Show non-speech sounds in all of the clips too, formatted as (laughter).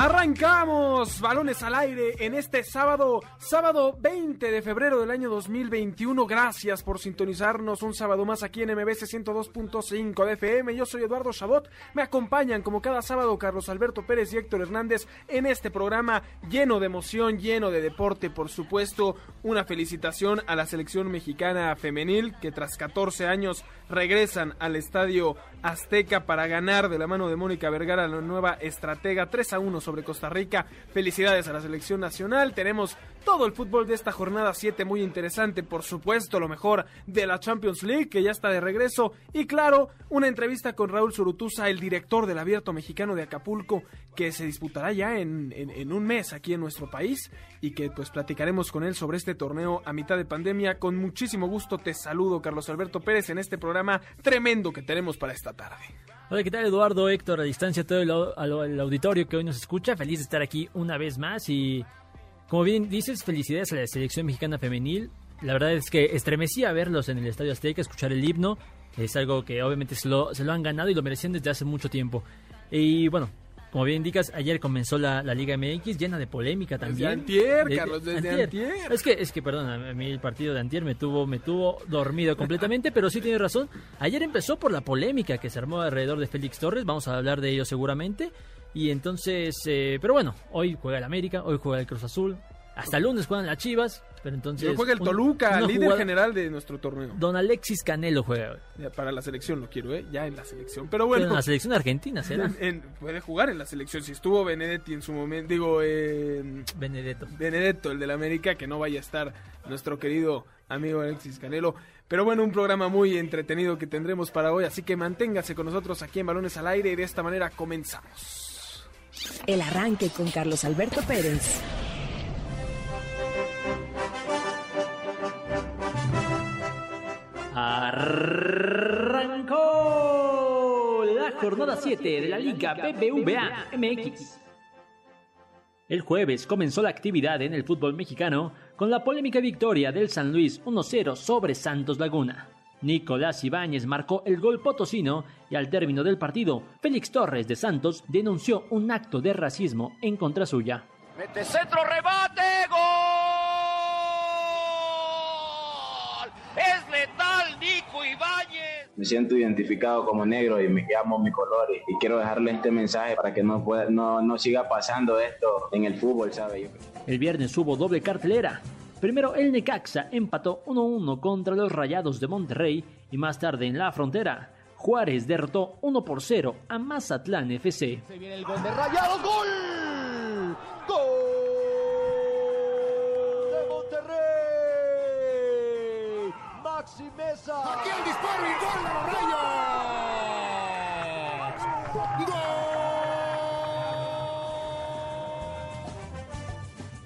Arrancamos balones al aire en este sábado, sábado 20 de febrero del año 2021. Gracias por sintonizarnos un sábado más aquí en MBC 102.5 de FM. Yo soy Eduardo Chabot. Me acompañan como cada sábado Carlos Alberto Pérez y Héctor Hernández en este programa lleno de emoción, lleno de deporte, por supuesto. Una felicitación a la selección mexicana femenil que tras 14 años regresan al estadio Azteca para ganar de la mano de Mónica Vergara la nueva estratega 3 a 1 sobre Costa Rica. Felicidades a la selección nacional. Tenemos todo el fútbol de esta jornada 7 muy interesante, por supuesto, lo mejor de la Champions League que ya está de regreso y claro, una entrevista con Raúl Surutusa, el director del Abierto Mexicano de Acapulco, que se disputará ya en, en, un mes aquí en nuestro país y que pues platicaremos con él sobre este torneo a mitad de pandemia. Con muchísimo gusto te saludo, Carlos Alberto Pérez, en este programa tremendo que tenemos para esta tarde. Hola, ¿qué tal Eduardo, Héctor, a distancia, todo el auditorio que hoy nos escucha? Feliz de estar aquí una vez más y como bien dices, felicidades a la selección mexicana femenil. La verdad es que estremecía verlos en el Estadio Azteca, escuchar el himno. Es algo que obviamente se lo, se lo han ganado y lo merecían desde hace mucho tiempo. Y bueno, como bien indicas, ayer comenzó la, la Liga MX llena de polémica también. antier, Desde- Carlos, desde antier. Es que, es que, perdón, a mí el partido de antier me tuvo, me tuvo dormido completamente, pero sí tiene razón. Ayer empezó por la polémica que se armó alrededor de Félix Torres, vamos a hablar de ello seguramente. Y entonces, eh, pero bueno, hoy juega el América, hoy juega el Cruz Azul, hasta el lunes juegan las Chivas, pero entonces... Juega el Toluca, líder jugada- general de nuestro torneo. Don Alexis Canelo juega hoy. Ya, Para la selección lo quiero, ¿eh? Ya en la selección. Pero Bueno, en la selección argentina será. en- (laughs) en- puede jugar en la selección. Si estuvo Benedetti en su momento, digo, eh, Benedetto. Benedetto, el del América, que no vaya a estar nuestro querido amigo Alexis Canelo. Pero bueno, un programa muy entretenido que tendremos para hoy, así que manténgase con nosotros aquí en Balones al Aire y de esta manera comenzamos. El arranque con Carlos Alberto Pérez. Arrancó la jornada 7 de la Liga BBVA MX. El jueves comenzó la actividad en el fútbol mexicano con la polémica victoria del San Luis 1-0 sobre Santos Laguna. Nicolás Ibáñez marcó el gol potosino y al término del partido, Félix Torres de Santos denunció un acto de racismo en contra suya. Mete centro, rebate, gol. Es letal Nico Ibáñez. Me siento identificado como negro y me llamo mi color y, y quiero dejarle este mensaje para que no, pueda, no, no siga pasando esto en el fútbol, ¿sabe? El viernes hubo doble cartelera. Primero el Necaxa empató 1-1 contra los Rayados de Monterrey y más tarde en la frontera, Juárez derrotó 1 por 0 a Mazatlán FC. Se viene el gol de Rayados. ¡Gol!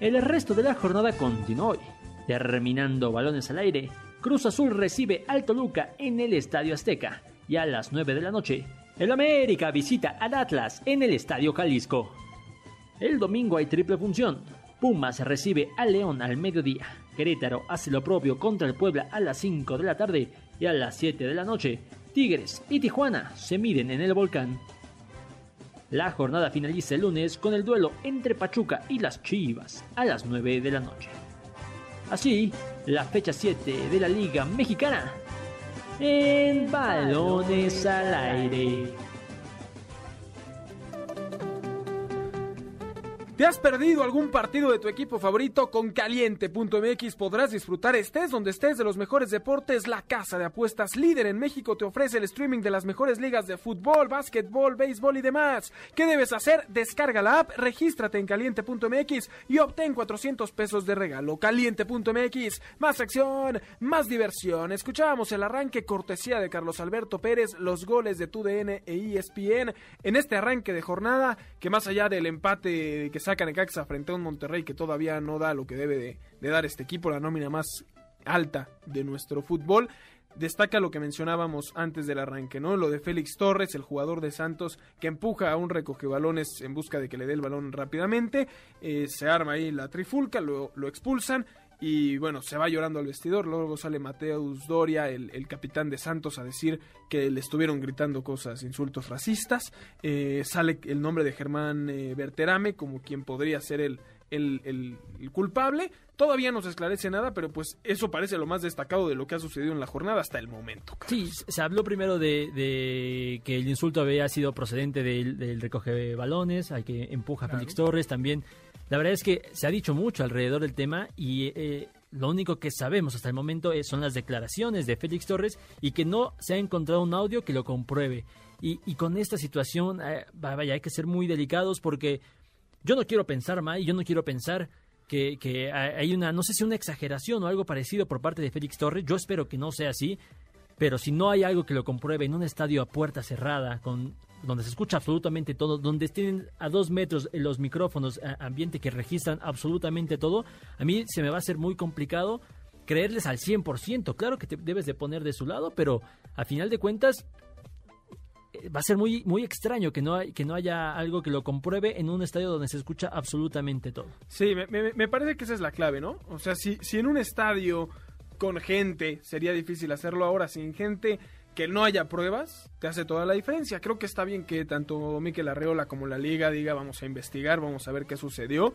El resto de la jornada continuó hoy. Terminando balones al aire, Cruz Azul recibe al Toluca en el Estadio Azteca y a las 9 de la noche, el América visita al Atlas en el Estadio Jalisco. El domingo hay triple función. Pumas recibe al León al mediodía. Querétaro hace lo propio contra el Puebla a las 5 de la tarde y a las 7 de la noche. Tigres y Tijuana se miden en el volcán. La jornada finaliza el lunes con el duelo entre Pachuca y las Chivas a las 9 de la noche. Así, la fecha 7 de la Liga Mexicana en balones al aire. ¿Te has perdido algún partido de tu equipo favorito? Con caliente.mx podrás disfrutar estés donde estés de los mejores deportes. La casa de apuestas líder en México te ofrece el streaming de las mejores ligas de fútbol, básquetbol, béisbol y demás. ¿Qué debes hacer? Descarga la app, regístrate en caliente.mx y obtén 400 pesos de regalo. Caliente.mx, más acción, más diversión. Escuchábamos el arranque cortesía de Carlos Alberto Pérez, los goles de TUDN e ESPN en este arranque de jornada que más allá del empate que saca Necaxa frente a un Monterrey que todavía no da lo que debe de, dar este equipo, la nómina más alta de nuestro fútbol. Destaca lo que mencionábamos antes del arranque, ¿no? Lo de Félix Torres, el jugador de Santos, que empuja a un recogebalones en busca de que le dé el balón rápidamente. Eh, se arma ahí la trifulca, lo, lo expulsan y bueno, se va llorando al vestidor. Luego sale Mateus Doria, el, el capitán de Santos, a decir que le estuvieron gritando cosas, insultos racistas. Eh, sale el nombre de Germán eh, Berterame como quien podría ser el, el, el- el culpable. Todavía no se esclarece nada, pero pues eso parece lo más destacado de lo que ha sucedido en la jornada hasta el momento. Sí, se habló primero de, de que el insulto había sido procedente del, del recoge balones, al que empuja a Claro. Félix Torres también. La verdad es que se ha dicho mucho alrededor del tema y eh, lo único que sabemos hasta el momento es- son las declaraciones de Félix Torres y que no se ha encontrado un audio que lo compruebe. Y, con esta situación, eh, vaya, hay que ser muy delicados porque yo no quiero pensar mal y yo no quiero pensar que hay una, no sé si una exageración o algo parecido por parte de Félix Torres. Yo espero que no sea así, pero si no hay algo que lo compruebe en un estadio a puerta cerrada, con donde se escucha absolutamente todo, donde tienen a dos metros los micrófonos, a- ambiente que registran absolutamente todo, a mí se me va a hacer muy complicado creerles al 100%. Claro que te debes de poner de su lado, pero a final de cuentas eh, va a ser muy, muy extraño que no, hay- que no haya algo que lo compruebe en un estadio donde se escucha absolutamente todo. Sí, me, me- me parece que esa es la clave, ¿no? O sea, si, si en un estadio con gente sería difícil hacerlo ahora sin gente que no haya pruebas, te hace toda la diferencia. Creo que está bien que tanto Miquel Arreola como la liga diga vamos a investigar, vamos a ver qué sucedió.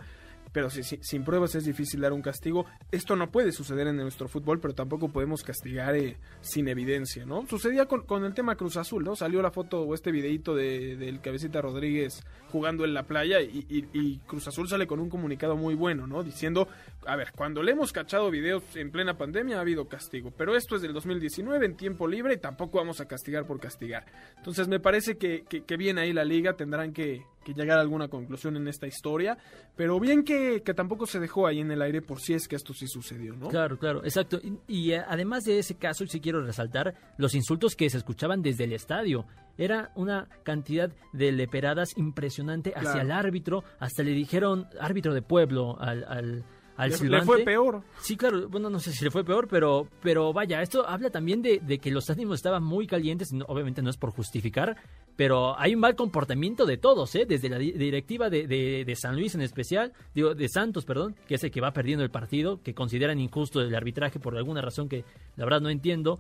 Pero si, si- sin pruebas es difícil dar un castigo. Esto no puede suceder en nuestro fútbol, pero tampoco podemos castigar eh, sin evidencia, ¿no? Sucedía con, con el tema Cruz Azul, ¿no? Salió la foto o este videito de, del Cabecita Rodríguez jugando en la playa y, y- y Cruz Azul sale con un comunicado muy bueno, ¿no? Diciendo, a ver, cuando le hemos cachado videos en plena pandemia ha habido castigo, pero esto es del 2019 en tiempo libre y tampoco vamos a castigar por castigar. Entonces me parece que, que, que bien ahí la liga tendrán que, que llegar a alguna conclusión en esta historia, pero bien que, que tampoco se dejó ahí en el aire por si es que esto sí sucedió, ¿no? Claro, claro, exacto. Y, y, eh, además de ese caso, sí quiero resaltar los insultos que se escuchaban desde el estadio. Era una cantidad de leperadas impresionante hacia Claro. el árbitro. Hasta le dijeron árbitro de pueblo al, al, al Le- fue peor. Sí, claro, bueno, no sé si le fue peor, pero, pero vaya, esto habla también de, de que los ánimos estaban muy calientes, obviamente no es por justificar, pero hay un mal comportamiento de todos, ¿eh? Desde la di- directiva de, de- de San Luis en especial, digo, de Santos, perdón, que es el que va perdiendo el partido, que consideran injusto el arbitraje por alguna razón que la verdad no entiendo.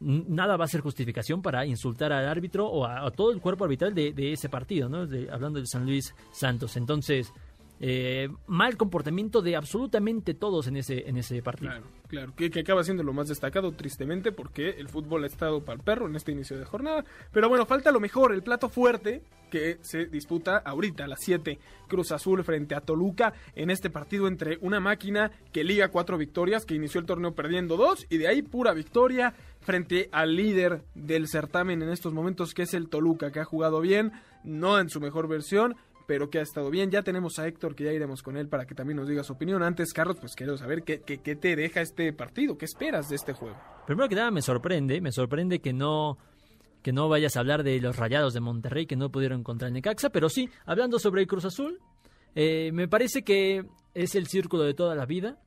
Nada va a ser justificación para insultar al árbitro o a, todo el cuerpo arbitral de, de ese partido, ¿no? De- hablando del San Luis Santos. Entonces, eh, mal comportamiento de absolutamente todos en ese, en ese partido. Claro, claro, que, que acaba siendo lo más destacado, tristemente, porque el fútbol ha estado para el perro en este inicio de jornada. Pero bueno, falta lo mejor, el plato fuerte que se disputa ahorita a las 7, Cruz Azul frente a Toluca, en este partido entre una máquina que liga cuatro victorias, que inició el torneo perdiendo dos, y de ahí pura victoria frente al líder del certamen en estos momentos, que es el Toluca, que ha jugado bien, no en su mejor versión, pero que ha estado bien. Ya tenemos a Héctor, que ya iremos con él para que también nos diga su opinión. Antes, Carlos, pues quiero saber qué, qué, te deja este partido, qué esperas de este juego. Primero que nada me sorprende, me sorprende que no que no vayas a hablar de los Rayados de Monterrey que no pudieron encontrar en Necaxa, pero sí, hablando sobre el Cruz Azul, eh, me parece que es el círculo de toda la vida,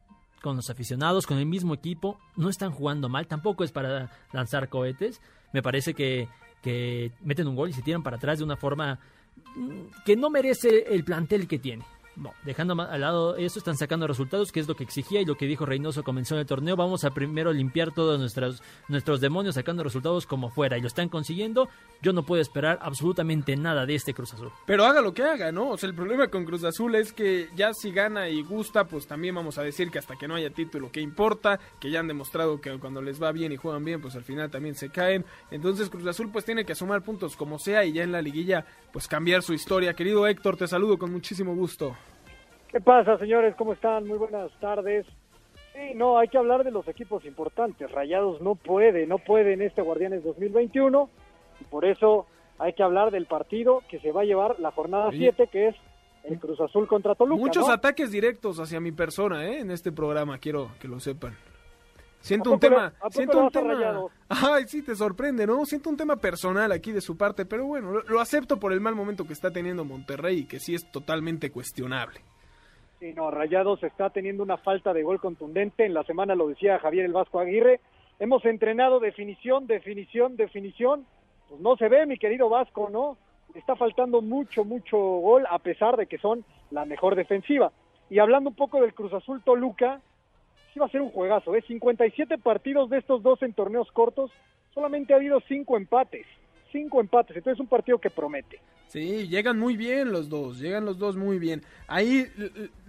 con los aficionados, con el mismo equipo, no están jugando mal, tampoco es para lanzar cohetes, me parece que, que meten un gol y se tiran para atrás de una forma que no merece el plantel que tiene. No, dejando al lado eso, están sacando resultados, que es lo que exigía y lo que dijo Reynoso comenzó en el torneo. Vamos a primero limpiar todos nuestros, nuestros demonios sacando resultados como fuera y lo están consiguiendo. Yo no puedo esperar absolutamente nada de este Cruz Azul. Pero haga lo que haga, ¿no? O sea, el problema con Cruz Azul es que ya si gana y gusta, pues también vamos a decir que hasta que no haya título, ¿qué importa? Que ya han demostrado que cuando les va bien y juegan bien, pues al final también se caen. Entonces Cruz Azul pues tiene que sumar puntos como sea y ya en la liguilla pues cambiar su historia. Querido Héctor, te saludo con muchísimo gusto. ¿Qué pasa, señores? ¿Cómo están? Muy buenas tardes. Sí, no, hay que hablar de los equipos importantes. Rayados no puede, no puede en este Guardianes 2021 y por eso hay que hablar del partido que se va a llevar la jornada Oye. 7, que es el Cruz Azul contra Toluca. Muchos ¿no? ataques directos hacia mi persona, ¿eh? En este programa, quiero que lo sepan. Siento ¿A un tema, siento un tema. Ay, sí, te sorprende, ¿no? Siento un tema personal aquí de su parte, pero bueno, lo, lo acepto por el mal momento que está teniendo Monterrey y que sí es totalmente cuestionable. Sí, Rayados está teniendo una falta de gol contundente. En la semana lo decía Javier el Vasco Aguirre. Hemos entrenado definición, definición, definición. Pues no se ve, mi querido Vasco, ¿no? Está faltando mucho, mucho gol, a pesar de que son la mejor defensiva. Y hablando un poco del Cruz Azul Toluca, sí va a ser un juegazo, ¿eh? 57 partidos de estos dos en torneos cortos, solamente ha habido cinco empates. Cinco empates, entonces es un partido que promete. Sí, llegan muy bien los dos, llegan los dos muy bien. Ahí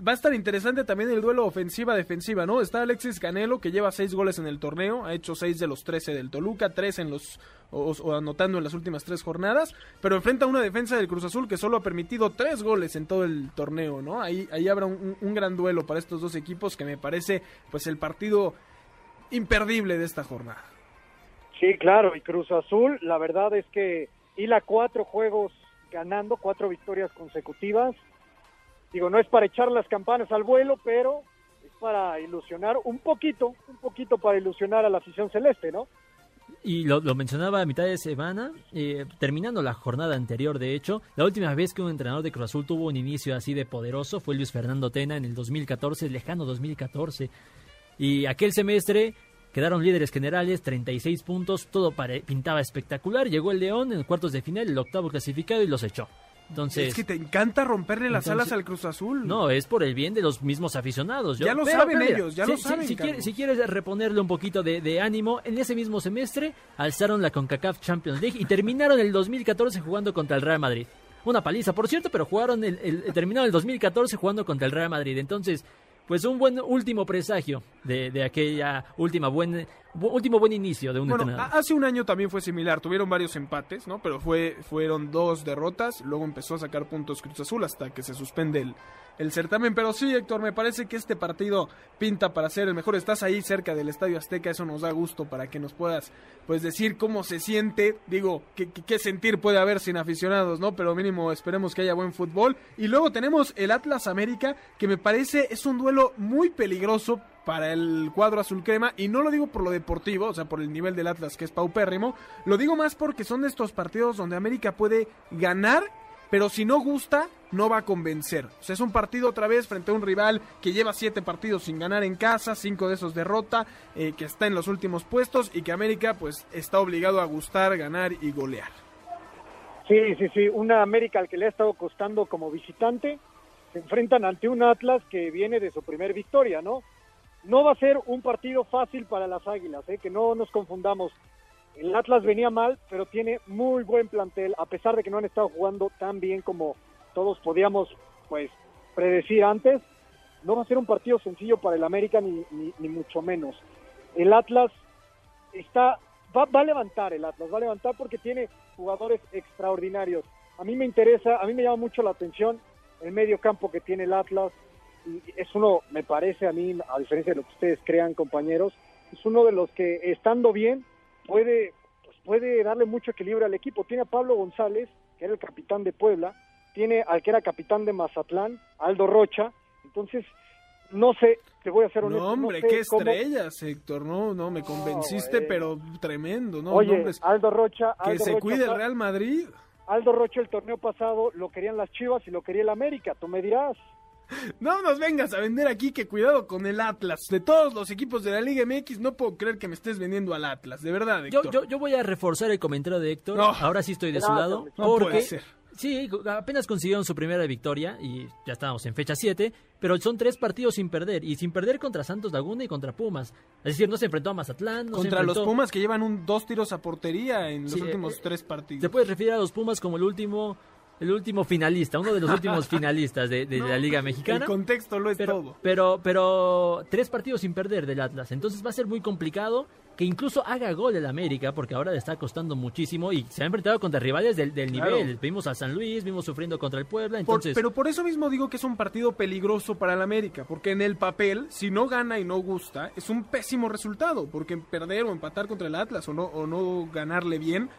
va a estar interesante también el duelo ofensiva-defensiva, ¿no? Está Alexis Canelo, que lleva seis goles en el torneo, ha hecho seis de los 13 del Toluca, tres en los, o, anotando en las últimas tres jornadas, pero enfrenta a una defensa del Cruz Azul que solo ha permitido tres goles en todo el torneo, ¿no? Ahí, ahí habrá un gran duelo para estos dos equipos que me parece, pues, el partido imperdible de esta jornada. Sí, claro, y Cruz Azul, la verdad es que hila cuatro juegos ganando, cuatro victorias consecutivas. Digo, no es para echar las campanas al vuelo, pero es para ilusionar un poquito, un poquito para ilusionar a la afición celeste, ¿no? Y lo, lo mencionaba a mitad de semana, eh, terminando la jornada anterior, de hecho, la última vez que un entrenador de Cruz Azul tuvo un inicio así de poderoso fue Luis Fernando Tena en el 2014, lejano 2014. Y aquel semestre quedaron líderes generales, 36 puntos, todo pare- pintaba espectacular. Llegó el León en cuartos de final, el octavo clasificado y los echó. Entonces, es que te encanta romperle las entonces- alas al Cruz Azul. no, es por el bien de los mismos aficionados. Yo- Ya lo pero- saben pero mira, ellos, ya si- lo saben, Si, quieres, si quieres reponerle un poquito de, de ánimo, en ese mismo semestre alzaron la CONCACAF Champions League y terminaron el 2014 jugando contra el Real Madrid. Una paliza, por cierto, pero jugaron el, el- terminaron el 2014 jugando contra el Real Madrid. Entonces, pues un buen último presagio de, de aquella última buen, bu- último buen inicio de un Bueno, entrenador. hace un año también fue similar, tuvieron varios empates, ¿no? Pero fue, fueron dos derrotas, luego empezó a sacar puntos Cruz Azul hasta que se suspende el, el certamen. Pero sí, Héctor, me parece que este partido pinta para ser el mejor. Estás ahí cerca del Estadio Azteca, eso nos da gusto para que nos puedas, pues, decir cómo se siente. Digo, qué, qué- sentir puede haber sin aficionados, ¿no? Pero mínimo esperemos que haya buen fútbol. Y luego tenemos el Atlas América, que me parece es un duelo muy peligroso para el cuadro azul crema y no lo digo por lo deportivo, o sea, por el nivel del Atlas que es paupérrimo, lo digo más porque son de estos partidos donde América puede ganar, pero si no gusta, no va a convencer. O sea, es un partido otra vez frente a un rival que lleva siete partidos sin ganar en casa, cinco de esos derrota, eh, que está en los últimos puestos y que América pues está obligado a gustar, ganar y golear. Sí, sí, sí, una América al que le ha estado costando como visitante, se enfrentan ante un Atlas que viene de su primer victoria, ¿no? No va a ser un partido fácil para las Águilas, ¿eh? que no nos confundamos. El Atlas venía mal, pero tiene muy buen plantel, a pesar de que no han estado jugando tan bien como todos podíamos, pues, predecir antes. No va a ser un partido sencillo para el América, ni, ni, mucho menos. El Atlas está va, va a levantar el Atlas, va a levantar porque tiene jugadores extraordinarios. A mí me interesa, a mí me llama mucho la atención el medio campo que tiene el Atlas. Y es uno, me parece a mí, a diferencia de lo que ustedes crean, compañeros, es uno de los que estando bien puede, pues puede darle mucho equilibrio al equipo. Tiene a Pablo González, que era el capitán de Puebla, tiene al que era capitán de Mazatlán, Aldo Rocha. Entonces, no sé, te voy a hacer honesto. No, hombre, sé qué cómo- estrellas, Héctor. No, no, me convenciste, pero tremendo, ¿no? Oye, nombres. Aldo Rocha, que se Rocha cuide el Real Madrid. Aldo Rocha el torneo pasado lo querían las Chivas y lo quería el América, tú me dirás. No nos vengas a vender aquí que cuidado con el Atlas. De todos los equipos de la Liga MX, no puedo creer que me estés vendiendo al Atlas. De verdad, Yo, Héctor. yo, yo voy a reforzar el comentario de Héctor. No. Ahora sí estoy de su lado. No porque puede ser. Sí, apenas consiguieron su primera victoria y ya estábamos en fecha 7, pero son tres partidos sin perder y sin perder contra Santos Laguna y contra Pumas. Es decir, no se enfrentó a Mazatlán, no se Contra los Pumas que llevan un dos tiros a portería en los Sí, últimos eh, tres partidos. Se puede referir a los Pumas como el último el último finalista, uno de los últimos (laughs) finalistas de, de la Liga Mexicana. El contexto lo es pero, todo. pero, pero tres partidos sin perder del Atlas. Entonces va a ser muy complicado que incluso haga gol el América, porque ahora le está costando muchísimo y se ha enfrentado contra rivales del, del Claro. nivel. Vimos a San Luis, vimos sufriendo contra el Puebla. Por- Entonces, pero por eso mismo digo que es un partido peligroso para el América, porque en el papel, si no gana y no gusta, es un pésimo resultado, porque perder o empatar contra el Atlas o no, o no ganarle bien,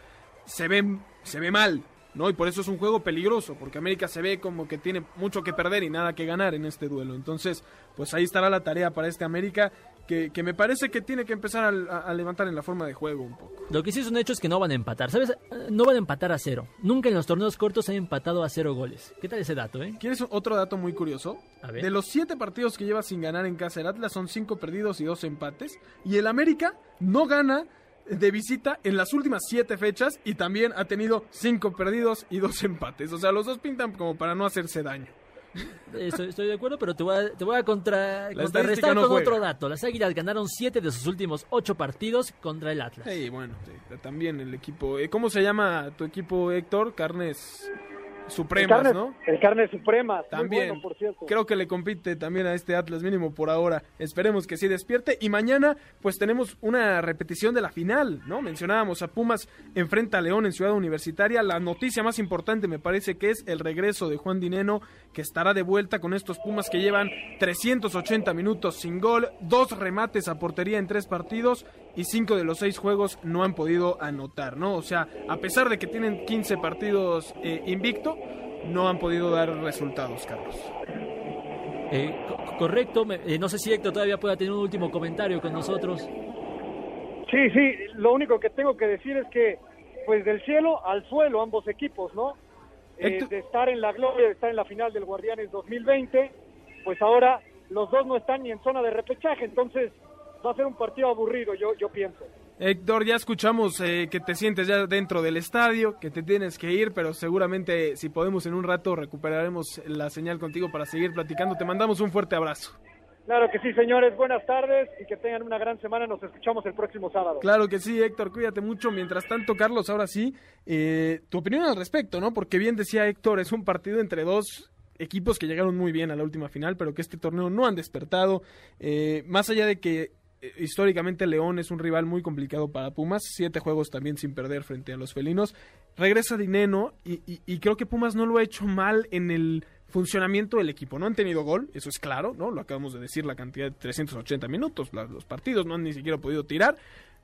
se ve, se ve mal. ¿No? Y por eso es un juego peligroso, porque América se ve como que tiene mucho que perder y nada que ganar en este duelo. Entonces, pues ahí estará la tarea para este América, que, que me parece que tiene que empezar a, a levantar en la forma de juego un poco. Lo que sí es un hecho es que no van a empatar, ¿sabes? Eh, No van a empatar a cero. Nunca en los torneos cortos han empatado a cero goles. ¿Qué tal ese dato, eh? ¿Quieres otro dato muy curioso? A ver. De los siete partidos que lleva sin ganar en casa el Atlas son cinco perdidos y dos empates. Y el América no gana de visita en las últimas siete fechas y también ha tenido cinco perdidos y dos empates. O sea, los dos pintan como para no hacerse daño. Estoy, estoy de acuerdo, pero te voy a, te voy a contra, contrarrestar no con juega. otro dato. Las Águilas ganaron siete de sus últimos ocho partidos contra el Atlas. Sí, bueno, sí, también el equipo. eh, ¿Cómo se llama tu equipo, Héctor? Carnes El Supremas, carne, ¿no? el carne suprema. También. bueno, por cierto. Creo que le compite también a este Atlas mínimo por ahora. Esperemos que sí despierte. Y mañana, pues tenemos una repetición de la final, ¿no? Mencionábamos a Pumas enfrenta a León en Ciudad Universitaria. La noticia más importante me parece que es el regreso de Juan Dineno, que estará de vuelta con estos Pumas que llevan 380 minutos sin gol, dos remates a portería en tres partidos y cinco de los seis juegos no han podido anotar, ¿no? O sea, a pesar de que tienen 15 partidos eh, invicto, no han podido dar resultados, Carlos. Eh, co- correcto, me- eh, no sé si Héctor todavía pueda tener un último comentario con nosotros. Sí, sí, lo único que tengo que decir es que, pues del cielo al suelo ambos equipos, ¿no? Eh, de estar en la gloria, de estar en la final del Guardianes 2020, pues ahora los dos no están ni en zona de repechaje, entonces va a ser un partido aburrido, yo, yo pienso. Héctor, ya escuchamos eh, que te sientes ya dentro del estadio, que te tienes que ir, pero seguramente si podemos en un rato recuperaremos la señal contigo para seguir platicando. Te mandamos un fuerte abrazo. Claro que sí, señores, buenas tardes y que tengan una gran semana, nos escuchamos el próximo sábado. Claro que sí, Héctor, cuídate mucho. Mientras tanto, Carlos, ahora sí, eh, tu opinión al respecto, ¿no? Porque bien decía Héctor, es un partido entre dos equipos que llegaron muy bien a la última final, pero que este torneo no han despertado. Eh, más allá de que históricamente León es un rival muy complicado para Pumas, siete juegos también sin perder frente a los felinos. Regresa Dineno y, creo que Pumas no lo ha hecho mal en el funcionamiento del equipo. No han tenido gol, eso es claro, ¿no? Lo acabamos de decir, la cantidad de 380 minutos, los partidos no han ni siquiera podido tirar,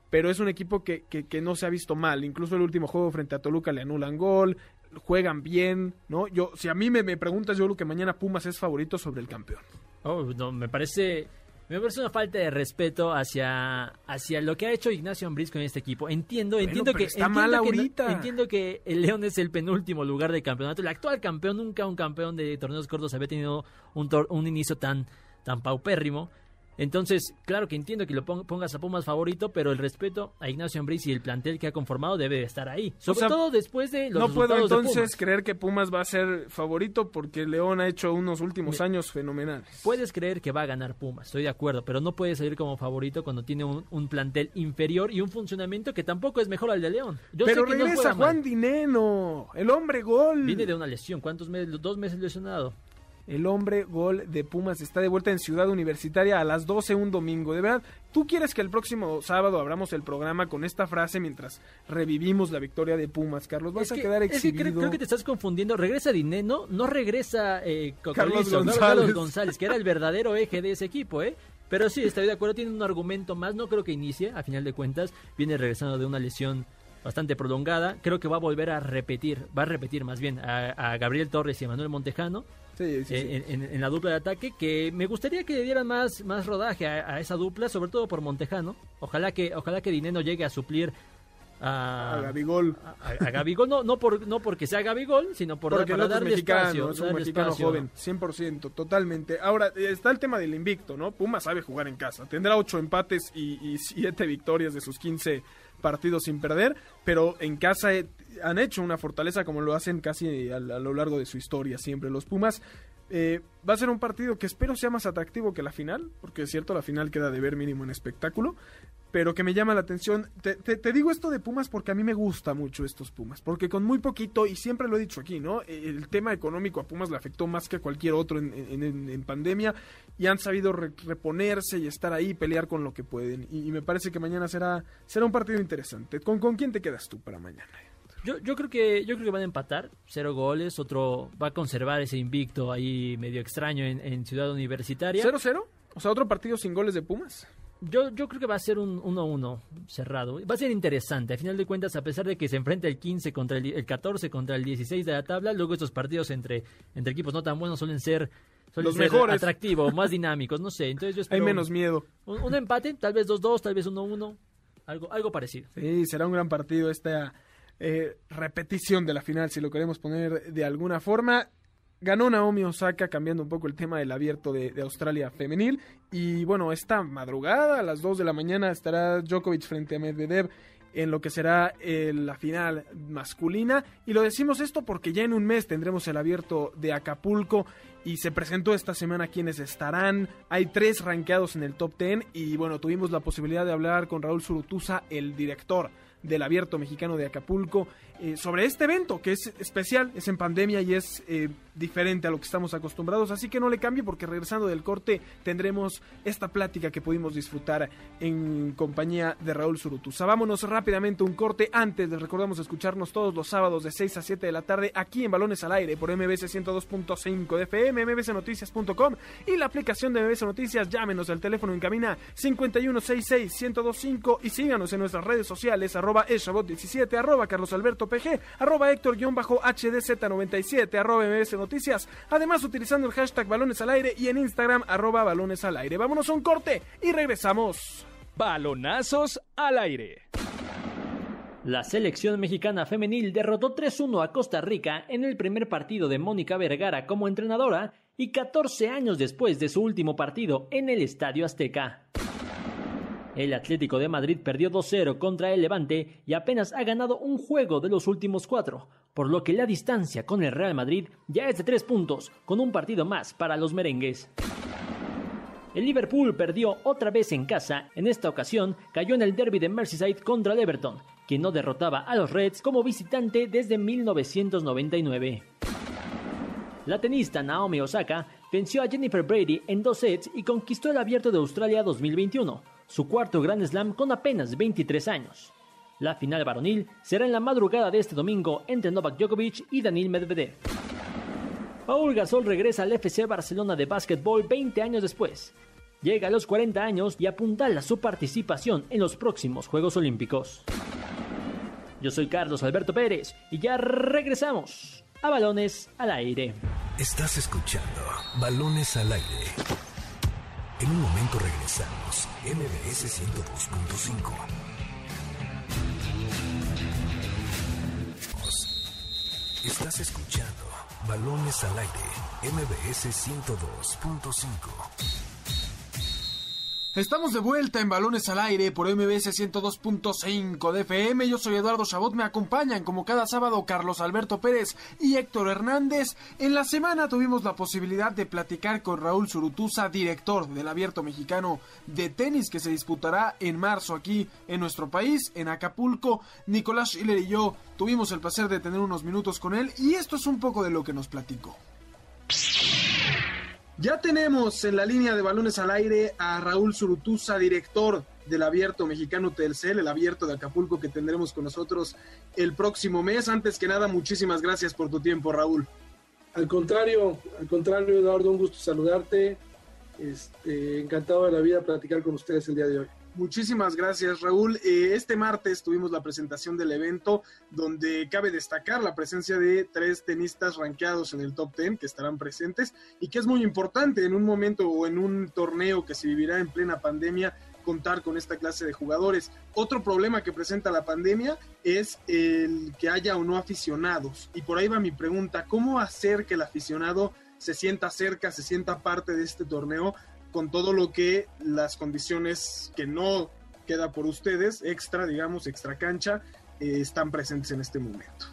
pero es un equipo que, que, que no se ha visto mal. Incluso el último juego frente a Toluca le anulan gol, juegan bien, ¿no? Yo, si a mí me, me preguntas, yo creo que mañana Pumas es favorito sobre el campeón. Oh, no, me parece me parece una falta de respeto hacia hacia lo que ha hecho Ignacio Ambriz con este equipo. Entiendo, entiendo que está entiendo mal que ahorita. entiendo que el León es el penúltimo lugar del campeonato. El actual campeón, nunca un campeón de torneos cortos había tenido un tor- un inicio tan tan paupérrimo. Entonces, claro que entiendo que lo pon- pongas a Pumas favorito, pero el respeto a Ignacio Ambriz y el plantel que ha conformado debe de estar ahí. Sobre sea, todo después de los no puedo entonces creer que Pumas va a ser favorito porque León ha hecho unos últimos años fenomenales. Puedes creer que va a ganar Pumas, estoy de acuerdo, pero no puede salir como favorito cuando tiene un, un plantel inferior y un funcionamiento que tampoco es mejor al de León. Yo pero sé que no regresa mal. Juan Dineno, el hombre gol. Viene de una lesión, ¿cuántos meses? Dos meses lesionado. El hombre gol de Pumas está de vuelta en Ciudad Universitaria a las 12 un domingo. De verdad, ¿tú quieres que el próximo sábado abramos el programa con esta frase mientras revivimos la victoria de Pumas, Carlos? Vas Es a que- quedar es que exhibido. creo, creo que te estás confundiendo. Regresa Dineno, no regresa eh, Carlos Cocolizo, no, González. Carlos González, que era el verdadero eje de ese equipo, ¿eh? Pero sí, estoy de acuerdo, tiene un argumento más. No creo que inicie, a final de cuentas. Viene regresando de una lesión bastante prolongada. Creo que va a volver a repetir, va a repetir más bien a, a Gabriel Torres y a Manuel Montejano. Sí, sí, sí. eh, En, la dupla de ataque que me gustaría que le dieran más, más rodaje a, a esa dupla, sobre todo por Montejano. Ojalá que, ojalá que Dineno llegue a suplir a, a Gabigol. a, a Gabigol, no, no, por, no porque sea Gabigol, sino por, Porque para es darle mexicano, espacio. es un darle mexicano espacio. joven, 100%, totalmente. Ahora, está el tema del invicto, ¿no? Pumas sabe jugar en casa. Tendrá ocho empates y, y siete victorias de sus 15 partidos sin perder, pero en casa eh, han hecho una fortaleza como lo hacen casi a, a lo largo de su historia siempre. Los Pumas eh, va a ser un partido que espero sea más atractivo que la final, porque es cierto, la final queda de ver mínimo en espectáculo, pero que me llama la atención. Te, te- te digo esto de Pumas porque a mí me gusta mucho estos Pumas, porque con muy poquito, y siempre lo he dicho aquí, ¿no? El tema económico a Pumas le afectó más que a cualquier otro en, pandemia, y han sabido re- reponerse y estar ahí, pelear con lo que pueden, y, y me parece que mañana será, será un partido interesante. ¿Con, ¿Con quién te quedas tú para mañana? Yo, yo creo que yo creo que van a empatar, cero goles, otro va a conservar ese invicto ahí medio extraño en, en Ciudad Universitaria. ¿0-0? O sea, otro partido sin goles de Pumas. Yo, yo creo que va a ser un 1-1 cerrado. Va a ser interesante. A final de cuentas, a pesar de que se enfrenta el 15 contra el, el 14 contra el 16 de la tabla, luego estos partidos entre, entre equipos no tan buenos suelen ser, Los mejores. atractivos, más dinámicos. No sé, entonces yo Hay espero menos miedo. un, un empate, tal vez 2-2, tal vez 1-1. Algo, algo parecido. Sí, será un gran partido esta eh, repetición de la final, si lo queremos poner de alguna forma. Ganó Naomi Osaka cambiando un poco el tema del abierto de, Australia femenil. Y bueno, esta madrugada a las 2 de la mañana estará Djokovic frente a Medvedev en lo que será eh, la final masculina. Y lo decimos esto porque ya en un mes tendremos el abierto de Acapulco y se presentó esta semana quienes estarán. Hay tres rankeados en el top 10 y bueno, tuvimos la posibilidad de hablar con Raúl Surutusa, el director del abierto mexicano de Acapulco, eh, sobre este evento que es especial, es en pandemia y es eh, diferente a lo que estamos acostumbrados, así que no le cambie porque regresando del corte tendremos esta plática que pudimos disfrutar en compañía de Raúl Surutusa. Vámonos rápidamente un corte, antes les recordamos escucharnos todos los sábados de 6 a 7 de la tarde aquí en Balones al Aire por MBC 102.5 de FM, mbcnoticias.com y la aplicación de MBC Noticias, llámenos al teléfono en cabina 5166-1025 y síganos en nuestras redes sociales, arroba eshabot17, arroba Carlos Alberto PG, arroba Héctor-HDZ97, arroba MBS Noticias, además utilizando el hashtag Balones al Aire y en Instagram, arroba Balones al Aire. Vámonos a un corte y regresamos. Balonazos al aire. La selección mexicana femenil derrotó 3-1 a Costa Rica en el primer partido de Mónica Vergara como entrenadora y 14 años después de su último partido en el Estadio Azteca. El Atlético de Madrid perdió 2-0 contra el Levante y apenas ha ganado un juego de los últimos cuatro, por lo que la distancia con el Real Madrid ya es de 3 puntos, con un partido más para los merengues. El Liverpool perdió otra vez en casa, en esta ocasión cayó en el derby de Merseyside contra el Everton, quien no derrotaba a los Reds como visitante desde 1999. La tenista Naomi Osaka venció a Jennifer Brady en dos sets y conquistó el Abierto de Australia 2021, su cuarto Grand Slam con apenas 23 años. La final varonil será en la madrugada de este domingo entre Novak Djokovic y Daniil Medvedev. Paul Gasol regresa al FC Barcelona de básquetbol 20 años después. Llega a los 40 años y apuntala su participación en los próximos Juegos Olímpicos. Yo soy Carlos Alberto Pérez y ya regresamos a Balones al Aire. Estás escuchando Balones al Aire. En un momento regresamos. MBS 102.5. Estás escuchando Balones al Aire. MBS 102.5. Estamos de vuelta en Balones al Aire por MBS 102.5 de FM. Yo soy Eduardo Chabot. Me acompañan como cada sábado Carlos Alberto Pérez y Héctor Hernández. En la semana tuvimos la posibilidad de platicar con Raúl Surutusa, director del Abierto Mexicano de Tenis que se disputará en marzo aquí en nuestro país, en Acapulco. Nicolás Schiller y yo tuvimos el placer de tener unos minutos con él y esto es un poco de lo que nos platicó. Ya tenemos en la línea de balones al aire a Raúl Surutusa, director del Abierto Mexicano Telcel, el Abierto de Acapulco que tendremos con nosotros el próximo mes. Antes que nada, muchísimas gracias por tu tiempo, Raúl. Al contrario, al contrario, Eduardo, un gusto saludarte. Este, encantado de la vida platicar con ustedes el día de hoy. Muchísimas gracias, Raúl. Eh, este martes tuvimos la presentación del evento donde cabe destacar la presencia de tres tenistas rankeados en el top 10 que estarán presentes y que es muy importante en un momento o en un torneo que se vivirá en plena pandemia contar con esta clase de jugadores. Otro problema que presenta la pandemia es el que haya o no aficionados. Y por ahí va mi pregunta, ¿cómo hacer que el aficionado se sienta cerca, se sienta parte de este torneo con todo lo que las condiciones que no queda por ustedes, extra, digamos, extra cancha, eh, están presentes en este momento.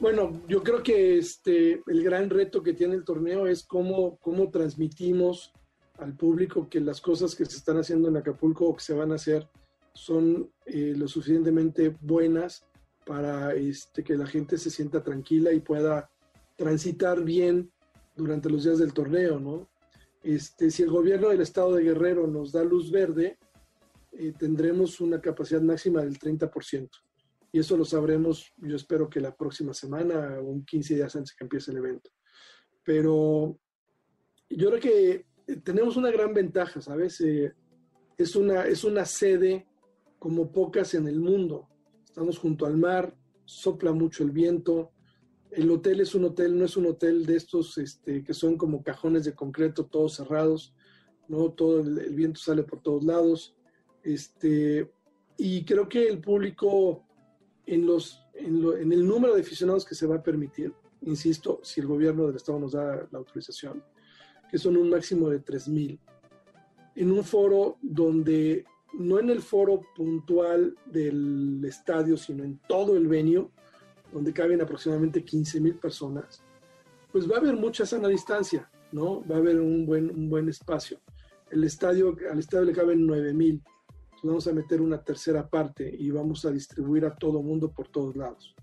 Bueno, yo creo que este, el gran reto que tiene el torneo es cómo, cómo transmitimos al público que las cosas que se están haciendo en Acapulco o que se van a hacer son eh, lo suficientemente buenas para este, que la gente se sienta tranquila y pueda transitar bien durante los días del torneo, ¿no? Este, si el gobierno del estado de Guerrero nos da luz verde, eh, tendremos una capacidad máxima del 30%. Y eso lo sabremos, yo espero que la próxima semana un 15 días antes que empiece el evento. Pero yo creo que tenemos una gran ventaja, ¿sabes? Eh, es una, es una sede como pocas en el mundo. Estamos junto al mar, sopla mucho el viento. El hotel es un hotel, no es un hotel de estos este, que son como cajones de concreto, todos cerrados, ¿no? Todo el, viento sale por todos lados. Este, y creo que el público, en, los, en, lo, en el número de aficionados que se va a permitir, insisto, si el gobierno del Estado nos da la autorización, que son un máximo de 3.000, en un foro donde, no en el foro puntual del estadio, sino en todo el venio, donde caben aproximadamente 15.000 personas, pues va a haber mucha sana distancia, ¿no? Va a haber un buen, un buen espacio. El estadio, al estadio le caben 9.000 vamos a meter una tercera parte y vamos a distribuir a todo mundo por todos lados.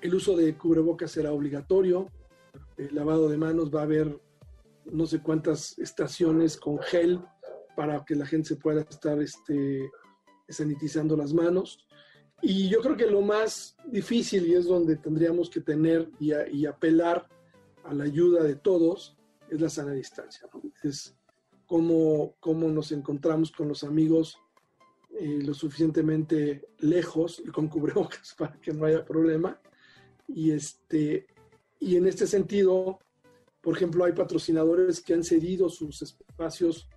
El uso de cubrebocas será obligatorio, el lavado de manos va a haber no sé cuántas estaciones con gel para que la gente se pueda estar este, sanitizando las manos. Y yo creo que lo más difícil y es donde tendríamos que tener y, a, y apelar a la ayuda de todos es la sana distancia. ¿no? Es cómo, cómo nos encontramos con los amigos eh, lo suficientemente lejos y con cubrebocas (laughs) para que no haya problema. Y, este, y en este sentido, por ejemplo, hay patrocinadores que han cedido sus espacios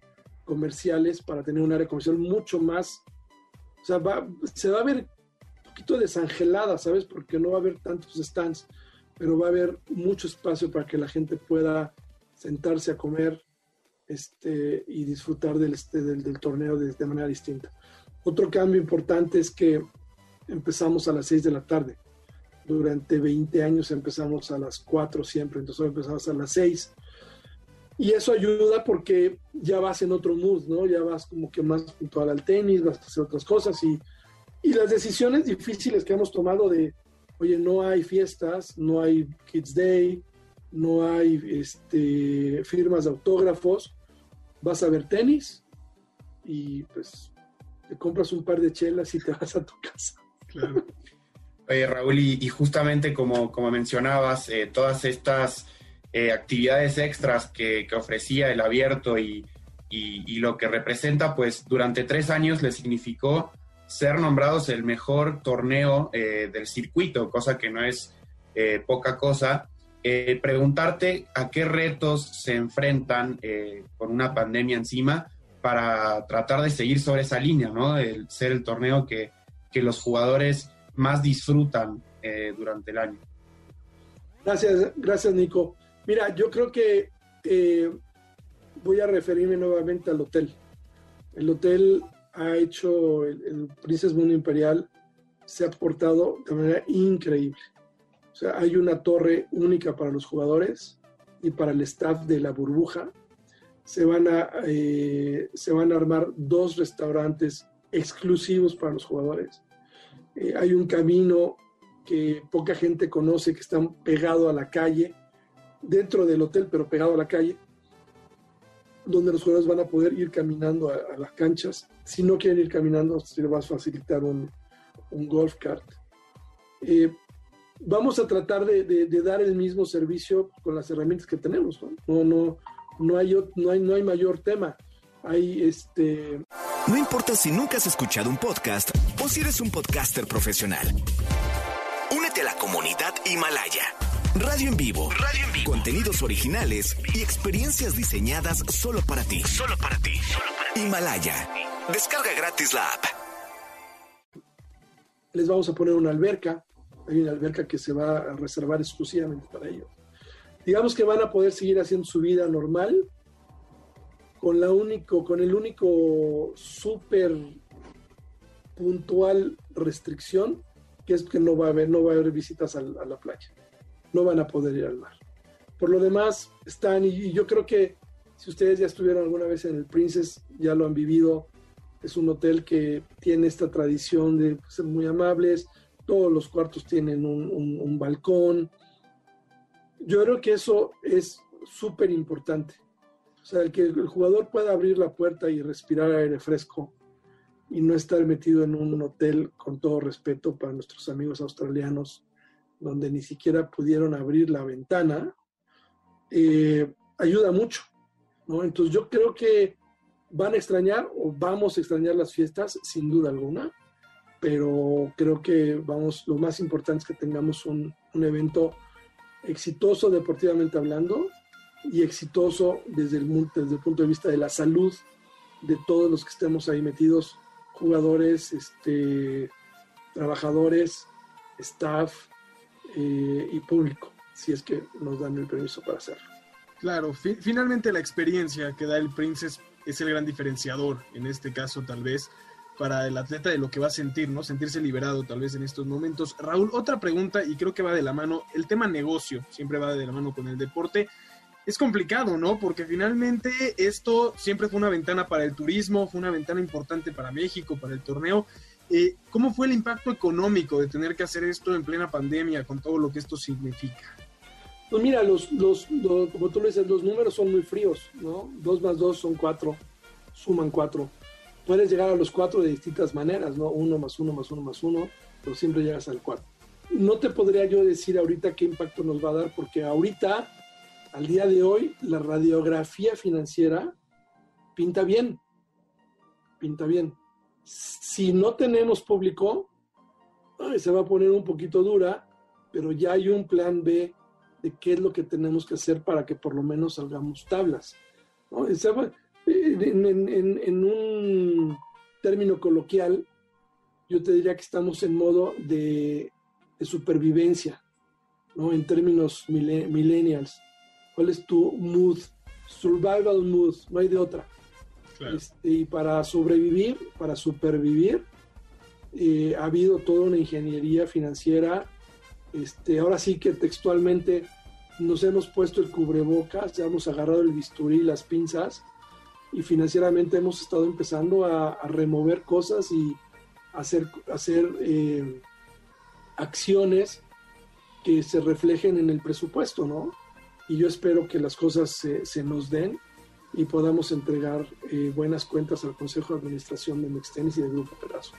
comerciales para tener un área comercial mucho más, o sea, va, se va a ver poquito desangelada, ¿sabes? Porque no va a haber tantos stands, pero va a haber mucho espacio para que la gente pueda sentarse a comer este, y disfrutar del, este, del, del torneo de, de manera distinta. Otro cambio importante es que empezamos a las 6 de la tarde. Durante 20 años empezamos a las 4 siempre, entonces hoy empezamos a las 6. Y eso ayuda porque ya vas en otro mood, ¿no? Ya vas como que más puntual al tenis, vas a hacer otras cosas y, y las decisiones difíciles que hemos tomado de, oye, no hay fiestas, no hay Kids Day, no hay este, firmas de autógrafos, vas a ver tenis y pues te compras un par de chelas y te vas a tu casa. Claro. (laughs) Oye, Raúl, y, y justamente como, como mencionabas, eh, todas estas eh, actividades extras que, que, ofrecía el abierto y, y, y, lo que representa, pues durante tres años le significó ser nombrados el mejor torneo eh, del circuito, cosa que no es eh, poca cosa. Eh, preguntarte a qué retos se enfrentan con una pandemia encima para tratar de seguir sobre esa línea, ¿no? El ser el torneo que, que los jugadores más disfrutan durante el año. Gracias, gracias Nico. Mira, yo creo que voy a referirme nuevamente al hotel. El hotel ha hecho, el, el Princess Mundo Imperial se ha portado de manera increíble. O sea, hay una torre única para los jugadores y para el staff de la burbuja se van a, eh, se van a armar dos restaurantes exclusivos para los jugadores. Eh, hay un camino que poca gente conoce, que está pegado a la calle, dentro del hotel, pero pegado a la calle, donde los jugadores van a poder ir caminando a, a las canchas. Si no quieren ir caminando, se les va a facilitar un, un golf cart. Eh, vamos a tratar de, dar el mismo servicio con las herramientas que tenemos. No, no, no no hay, no hay, no hay mayor tema. Hay este. No importa si nunca has escuchado un podcast o si eres un podcaster profesional. Únete a la comunidad Himalaya. Radio en vivo. Radio en vivo. Contenidos originales y experiencias diseñadas solo para ti. Solo para ti. Solo para ti. Himalaya. Descarga gratis la app. Les vamos a poner una alberca. Hay una alberca que se va a reservar exclusivamente para ellos digamos que van a poder seguir haciendo su vida normal con la único, con el único súper puntual restricción que es que no va a haber, no va a haber visitas a, a, la playa, no van a poder ir al mar. Por lo demás, están, y yo creo que si ustedes ya estuvieron alguna vez en el Princess, ya lo han vivido, es un hotel que tiene esta tradición de ser muy amables, todos los cuartos tienen un, un, un balcón, yo creo que eso es súper importante. O sea, el que el jugador pueda abrir la puerta y respirar aire fresco y no estar metido en un hotel, con todo respeto para nuestros amigos australianos, donde ni siquiera pudieron abrir la ventana, eh, ayuda mucho. Entonces yo creo que van a extrañar o vamos a extrañar las fiestas, sin duda alguna, pero creo que vamos, lo más importante es que tengamos un, evento exitoso deportivamente hablando y exitoso desde el, desde el punto de vista de la salud de todos los que estemos ahí metidos, jugadores, este, trabajadores, staff eh, y público, si es que nos dan el permiso para hacerlo. Claro, finalmente la experiencia que da el Prince es, el gran diferenciador, en este caso tal vez, para el atleta de lo que va a sentir, ¿no? Sentirse liberado tal vez en estos momentos. Raúl, otra pregunta y creo que va de la mano, el tema negocio siempre va de la mano con el deporte. Es complicado, ¿no? Porque finalmente esto siempre fue una ventana para el turismo, fue una ventana importante para México, para el torneo. Eh, ¿Cómo fue el impacto económico de tener que hacer esto en plena pandemia con todo lo que esto significa? Pues mira, los, los, como tú lo dices, los números son muy fríos, ¿no? Dos más dos son cuatro, suman cuatro. Puedes llegar a los cuatro de distintas maneras, ¿no? Uno más uno más uno más uno, pero siempre llegas al cuatro. No te podría yo decir ahorita qué impacto nos va a dar, porque ahorita, al día de hoy, la radiografía financiera pinta bien, pinta bien. Si no tenemos público, se va a poner un poquito dura, pero ya hay un plan B de qué es lo que tenemos que hacer para que por lo menos salgamos tablas. En, un término coloquial, yo te diría que estamos en modo de, supervivencia, ¿no? en términos millennials. ¿Cuál es tu mood? Survival mood, no hay de otra. Este, y para sobrevivir, para supervivir, eh, ha habido toda una ingeniería financiera este, ahora sí que textualmente nos hemos puesto el cubrebocas, ya hemos agarrado el bisturí, las pinzas y financieramente hemos estado empezando a, remover cosas y hacer, hacer eh, acciones que se reflejen en el presupuesto, ¿no? Y yo espero que las cosas se, nos den y podamos entregar eh, buenas cuentas al Consejo de Administración de Mextenis y del Grupo Pedazo.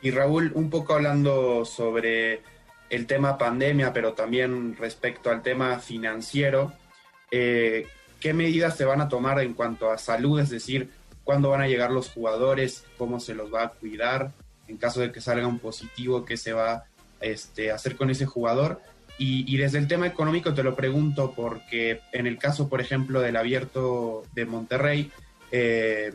Y Raúl, un poco hablando sobre el tema pandemia, pero también respecto al tema financiero, eh, ¿qué medidas se van a tomar en cuanto a salud? Es decir, ¿cuándo van a llegar los jugadores? ¿Cómo se los va a cuidar? En caso de que salga un positivo, ¿qué se va este, a hacer con ese jugador? Y, desde el tema económico te lo pregunto porque en el caso, por ejemplo, del abierto de Monterrey, eh,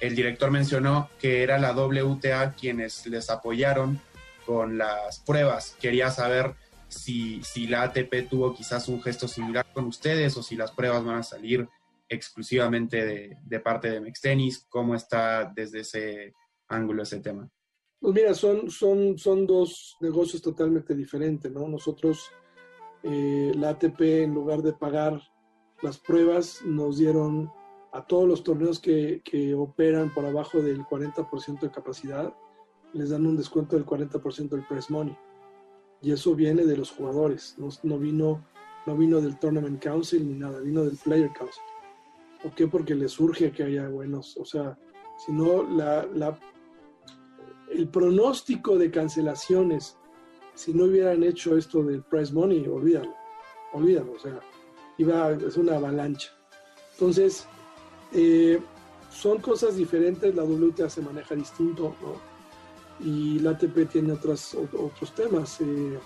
el director mencionó que era la WTA quienes les apoyaron con las pruebas. Quería saber si, si la ATP tuvo quizás un gesto similar con ustedes o si las pruebas van a salir exclusivamente de, parte de Mextenis. ¿Cómo está desde ese ángulo ese tema? Pues mira, son, son, son dos negocios totalmente diferentes, ¿no? Nosotros, eh, la ATP, en lugar de pagar las pruebas, nos dieron a todos los torneos que, que operan por abajo del 40% de capacidad, les dan un descuento del 40% del prize money. Y eso viene de los jugadores, no, vino, no vino del Tournament Council ni nada, vino del Player Council. ¿Por qué? Porque les surge que haya buenos, o sea, si no, la, la, el pronóstico de cancelaciones, si no hubieran hecho esto del prize money, olvídalo, olvídalo, o sea, iba, es una avalancha. Entonces, eh, son cosas diferentes, la WTA se maneja distinto, ¿no? Y la ATP tiene otras, otros temas. Eh,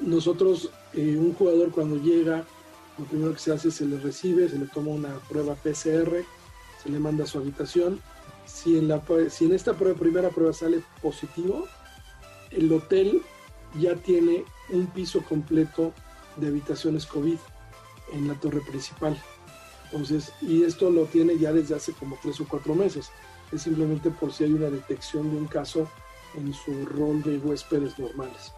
nosotros, eh, un jugador cuando llega, lo primero que se hace es se le recibe, se le toma una prueba PCR, se le manda a su habitación. Si en, esta prueba, primera prueba sale positivo, el hotel ya tiene un piso completo de habitaciones COVID en la torre principal. Entonces, y esto lo tiene ya desde hace como tres o cuatro meses es simplemente por si hay una detección de un caso en su rol de huéspedes normales.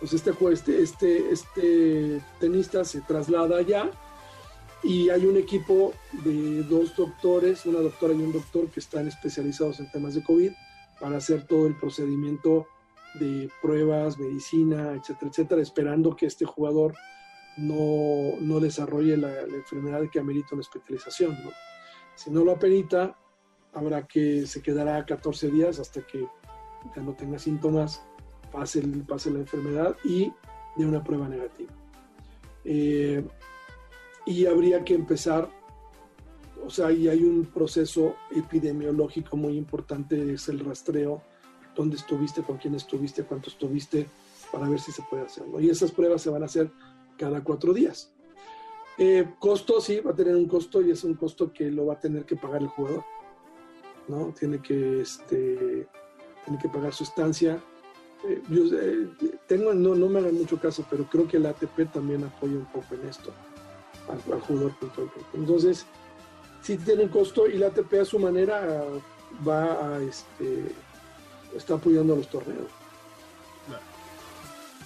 Pues este, este, este, este tenista se traslada allá y hay un equipo de dos doctores, una doctora y un doctor que están especializados en temas de COVID para hacer todo el procedimiento de pruebas, medicina, etcétera, etcétera, esperando que este jugador no, no desarrolle la, enfermedad que amerita una hospitalización. Si no lo aperita, habrá que se quedará 14 días hasta que ya no tenga síntomas, pase, pase la enfermedad y de una prueba negativa. Eh, y habría que empezar o sea, ahí hay un proceso epidemiológico muy importante, es el rastreo, dónde estuviste, con quién estuviste, cuánto estuviste, para ver si se puede hacerlo. Y esas pruebas se van a hacer cada cuatro días. Eh, costo, sí, va a tener un costo y es un costo que lo va a tener que pagar el jugador. ¿No? Tiene que, este, tiene que pagar su estancia. Eh, yo eh, tengo, no, no me hagan mucho caso, pero creo que el ATP también apoya un poco en esto al, al jugador. Entonces, sí tiene un costo y la ATP a su manera va a, este, está apoyando a los torneos.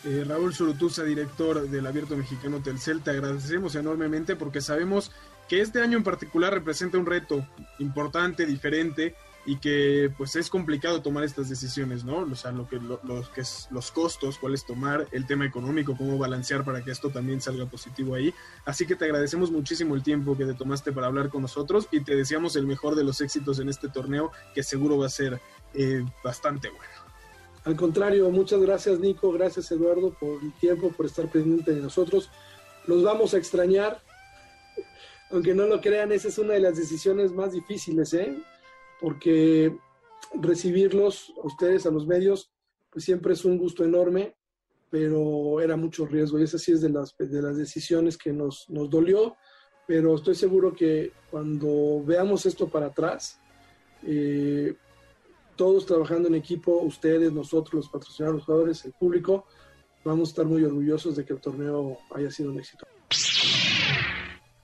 Eh, Raúl Surutusa, director del Abierto Mexicano Telcel, te agradecemos enormemente porque sabemos que este año en particular representa un reto importante, diferente y que pues es complicado tomar estas decisiones, ¿no? O sea, lo que, lo, que es los costos, cuál es tomar, el tema económico, cómo balancear para que esto también salga positivo ahí. Así que te agradecemos muchísimo el tiempo que te tomaste para hablar con nosotros y te deseamos el mejor de los éxitos en este torneo que seguro va a ser eh, bastante bueno. Al contrario, muchas gracias Nico, gracias Eduardo por el tiempo, por estar pendiente de nosotros. Los vamos a extrañar, aunque no lo crean, esa es una de las decisiones más difíciles, ¿eh? Porque recibirlos a ustedes, a los medios, pues siempre es un gusto enorme, pero era mucho riesgo y esa sí es de las, de las decisiones que nos, nos dolió, pero estoy seguro que cuando veamos esto para atrás, eh, todos trabajando en equipo, ustedes, nosotros, los patrocinadores, los jugadores, el público, vamos a estar muy orgullosos de que el torneo haya sido un éxito.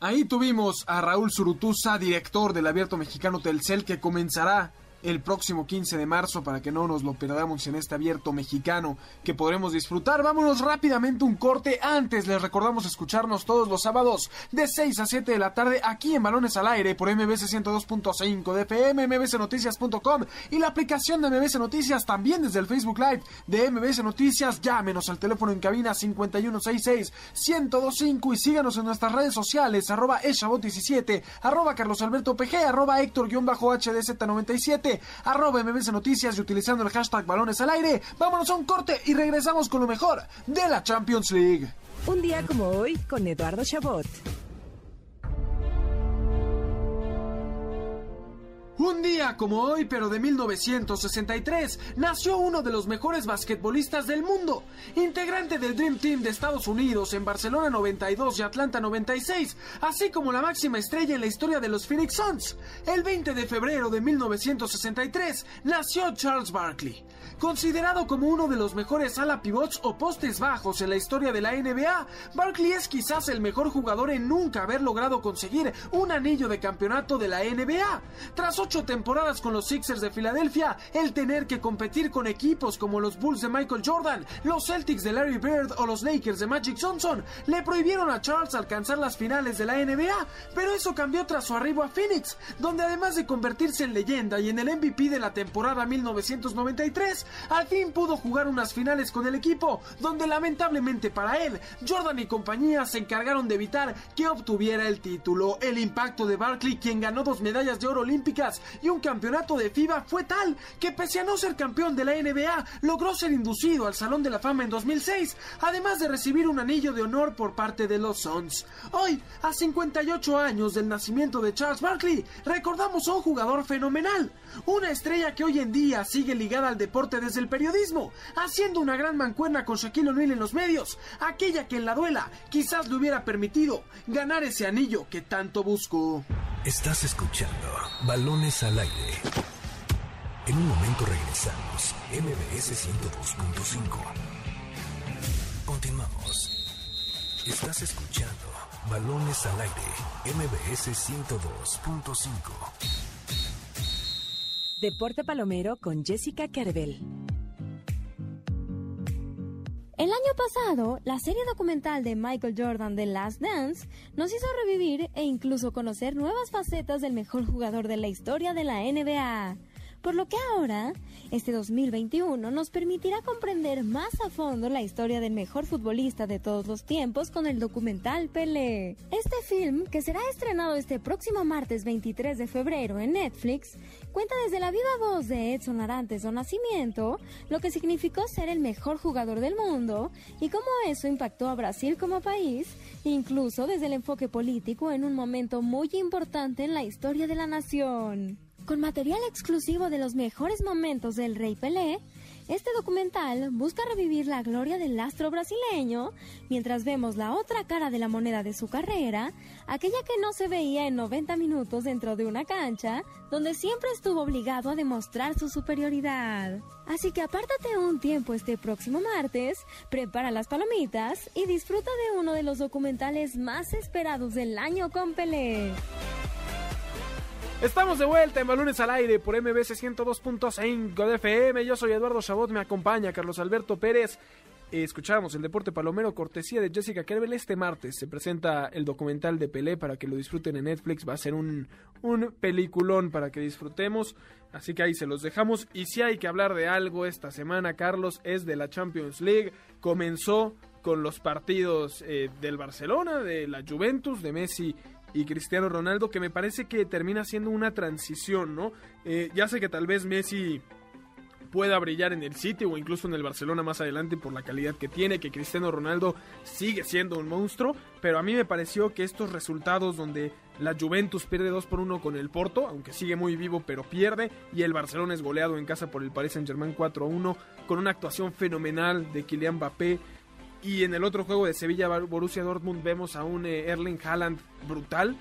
Ahí tuvimos a Raúl Surutusa, director del Abierto Mexicano Telcel, que comenzará el próximo 15 de marzo para que no nos lo perdamos en este abierto mexicano que podremos disfrutar. Vámonos rápidamente un corte. Antes les recordamos escucharnos todos los sábados de 6 a 7 de la tarde aquí en Balones al Aire por MBC 102.5 de FM, mbcnoticias.com y la aplicación de MBC Noticias también desde el Facebook Live de MBC Noticias. Llámenos al teléfono en cabina 5166-1025 y síganos en nuestras redes sociales arroba eshabot17, arroba Carlos Alberto PG, arroba Héctor-HDZ97 arroba MBS Noticias y utilizando el hashtag balones al aire. Vámonos a un corte y regresamos con lo mejor de la Champions League. Un día como hoy con Eduardo Chabot. Un día como hoy, pero de 1963, nació uno de los mejores basquetbolistas del mundo, integrante del Dream Team de Estados Unidos en Barcelona 92 y Atlanta 96, así como la máxima estrella en la historia de los Phoenix Suns. El 20 de febrero de 1963 nació Charles Barkley. Considerado como uno de los mejores ala pivots o postes bajos en la historia de la NBA, Barkley es quizás el mejor jugador en nunca haber logrado conseguir un anillo de campeonato de la NBA. Tras ocho temporadas con los Sixers de Filadelfia, el tener que competir con equipos como los Bulls de Michael Jordan, los Celtics de Larry Bird o los Lakers de Magic Johnson le prohibieron a Charles alcanzar las finales de la NBA, pero eso cambió tras su arribo a Phoenix, donde además de convertirse en leyenda y en el MVP de la temporada 1993, al fin pudo jugar unas finales con el equipo, donde lamentablemente para él, Jordan y compañía se encargaron de evitar que obtuviera el título. El impacto de Barkley, quien ganó dos medallas de oro olímpicas y un campeonato de FIBA, fue tal que pese a no ser campeón de la NBA, logró ser inducido al Salón de la Fama en 2006, además de recibir un anillo de honor por parte de los Suns. Hoy, a 58 años del nacimiento de Charles Barkley, recordamos a un jugador fenomenal, una estrella que hoy en día sigue ligada al deporte desde el periodismo, haciendo una gran mancuerna con Shaquille O'Neal en los medios, aquella que en la duela quizás le hubiera permitido ganar ese anillo que tanto buscó. Estás escuchando Balones al aire. En un momento regresamos. MBS 102.5. Continuamos. Estás escuchando Balones al aire. MBS 102.5. Deporte Palomero con Jessica Kerbel. El año pasado, la serie documental de Michael Jordan The Last Dance nos hizo revivir e incluso conocer nuevas facetas del mejor jugador de la historia de la NBA. Por lo que ahora, este 2021 nos permitirá comprender más a fondo la historia del mejor futbolista de todos los tiempos con el documental Pelé. Este film, que será estrenado este próximo martes 23 de febrero en Netflix, cuenta desde la viva voz de Edson Arantes o nacimiento lo que significó ser el mejor jugador del mundo y cómo eso impactó a Brasil como país, incluso desde el enfoque político en un momento muy importante en la historia de la nación. Con material exclusivo de los mejores momentos del Rey Pelé, este documental busca revivir la gloria del astro brasileño mientras vemos la otra cara de la moneda de su carrera, aquella que no se veía en 90 minutos dentro de una cancha, donde siempre estuvo obligado a demostrar su superioridad. Así que apártate un tiempo este próximo martes, prepara las palomitas y disfruta de uno de los documentales más esperados del año con Pelé. Estamos de vuelta en Balones al Aire por MBC 102.5 de FM. Yo soy Eduardo Chabot, me acompaña Carlos Alberto Pérez. Eh, escuchamos el Deporte Palomero, cortesía de Jessica Kerbel. Este martes se presenta el documental de Pelé para que lo disfruten en Netflix. Va a ser un, un peliculón para que disfrutemos. Así que ahí se los dejamos. Y si hay que hablar de algo esta semana, Carlos, es de la Champions League. Comenzó con los partidos eh, del Barcelona, de la Juventus, de Messi y Cristiano Ronaldo, que me parece que termina siendo una transición, ¿no? Eh, ya sé que tal vez Messi pueda brillar en el City o incluso en el Barcelona más adelante por la calidad que tiene, que Cristiano Ronaldo sigue siendo un monstruo, pero a mí me pareció que estos resultados donde la Juventus pierde 2 por 1 con el Porto, aunque sigue muy vivo pero pierde, y el Barcelona es goleado en casa por el Paris Saint-Germain 4 1 con una actuación fenomenal de Kylian Mbappé, y en el otro juego de Sevilla Borussia Dortmund vemos a un eh, Erling Haaland brutal.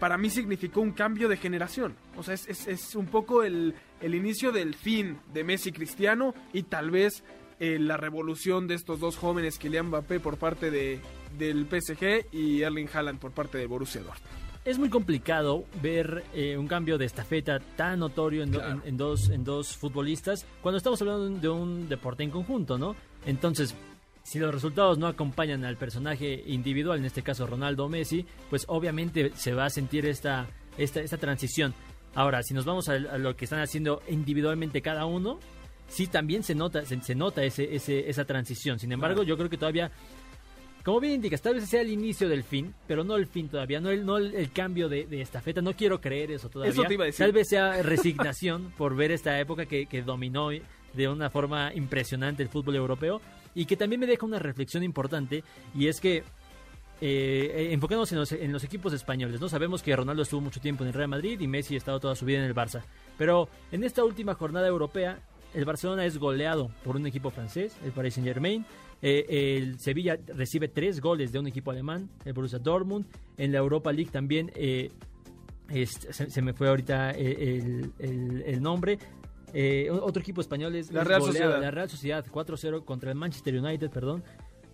Para mí significó un cambio de generación. O sea, es, es, es un poco el, el, inicio del fin de Messi Cristiano y tal vez eh, la revolución de estos dos jóvenes, Kylian Mbappé por parte de, del PSG y Erling Haaland por parte de Borussia Dortmund. Es muy complicado ver eh, un cambio de estafeta tan notorio en, claro. en, en, dos, en dos futbolistas cuando estamos hablando de un deporte en conjunto, ¿no? Entonces, si los resultados no acompañan al personaje individual, en este caso Ronaldo Messi, pues obviamente se va a sentir esta, esta, esta transición. Ahora, si nos vamos a, a, lo que están haciendo individualmente cada uno, sí también se nota, se, se nota ese, ese, esa transición. Sin embargo, yo creo que todavía, como bien indicas, tal vez sea el inicio del fin, pero no el fin todavía, no el, no el, el cambio de, de, estafeta. No quiero creer eso todavía. Eso te iba a decir. Tal vez sea resignación (laughs) por ver esta época que, que dominó de una forma impresionante el fútbol europeo y que también me deja una reflexión importante y es que eh, enfocándonos en los, en los, equipos españoles, ¿no? Sabemos que Ronaldo estuvo mucho tiempo en el Real Madrid y Messi ha estado toda su vida en el Barça. Pero en esta última jornada europea, el Barcelona es goleado por un equipo francés, el Paris Saint Germain. Eh, el Sevilla recibe tres goles de un equipo alemán, el Borussia Dortmund. En la Europa League también eh, se, me fue ahorita el, el nombre. Eh, otro equipo español es la Real goleado, Sociedad, la Real Sociedad 4-0 contra el Manchester United, perdón.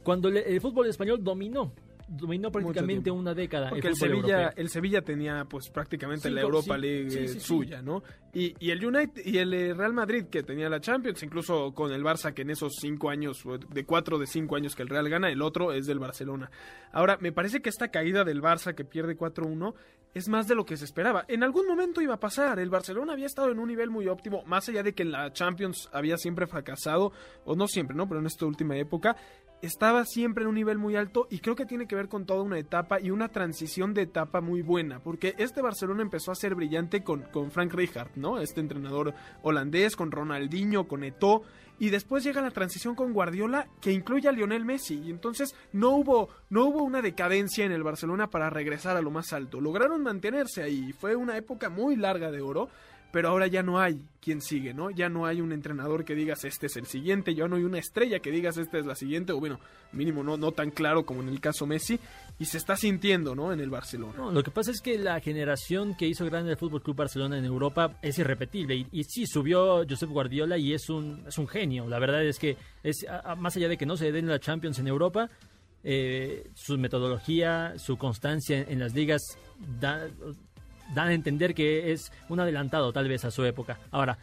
Cuando le, el fútbol español dominó dominó prácticamente una década. Porque el, el Sevilla, el Sevilla tenía pues prácticamente sí, la Europa sí, League sí, suya, ¿no? Y, y, el United y el eh, Real Madrid que tenía la Champions, incluso con el Barça que en esos cinco años, de cuatro de cinco años que el Real gana, el otro es del Barcelona. Ahora, me parece que esta caída del Barça que pierde 4-1 es más de lo que se esperaba. En algún momento iba a pasar. El Barcelona había estado en un nivel muy óptimo, más allá de que en la Champions había siempre fracasado, o no siempre, ¿no? Pero en esta última época estaba siempre en un nivel muy alto y creo que tiene que ver con toda una etapa y una transición de etapa muy buena, porque este Barcelona empezó a ser brillante con, con Frank Rijkaard, ¿no? Este entrenador holandés, con Ronaldinho, con Eto'o, y después llega la transición con Guardiola que incluye a Lionel Messi y entonces no hubo no hubo una decadencia en el Barcelona para regresar a lo más alto. Lograron mantenerse ahí, fue una época muy larga de oro, pero ahora ya no hay quien sigue, ¿no? Ya no hay un entrenador que digas este es el siguiente, ya no hay una estrella que digas esta es la siguiente, o bueno, mínimo no, no tan claro como en el caso Messi, y se está sintiendo, ¿no? En el Barcelona. Lo que pasa es que la generación que hizo grande el Fútbol Club Barcelona en Europa es irrepetible, y, y sí, subió Josep Guardiola y es un, es un genio, la verdad es que es más allá de que no se den la Champions en Europa, eh, su metodología, su constancia en, en las ligas da, dan a entender que es un adelantado tal vez a su época. Ahora,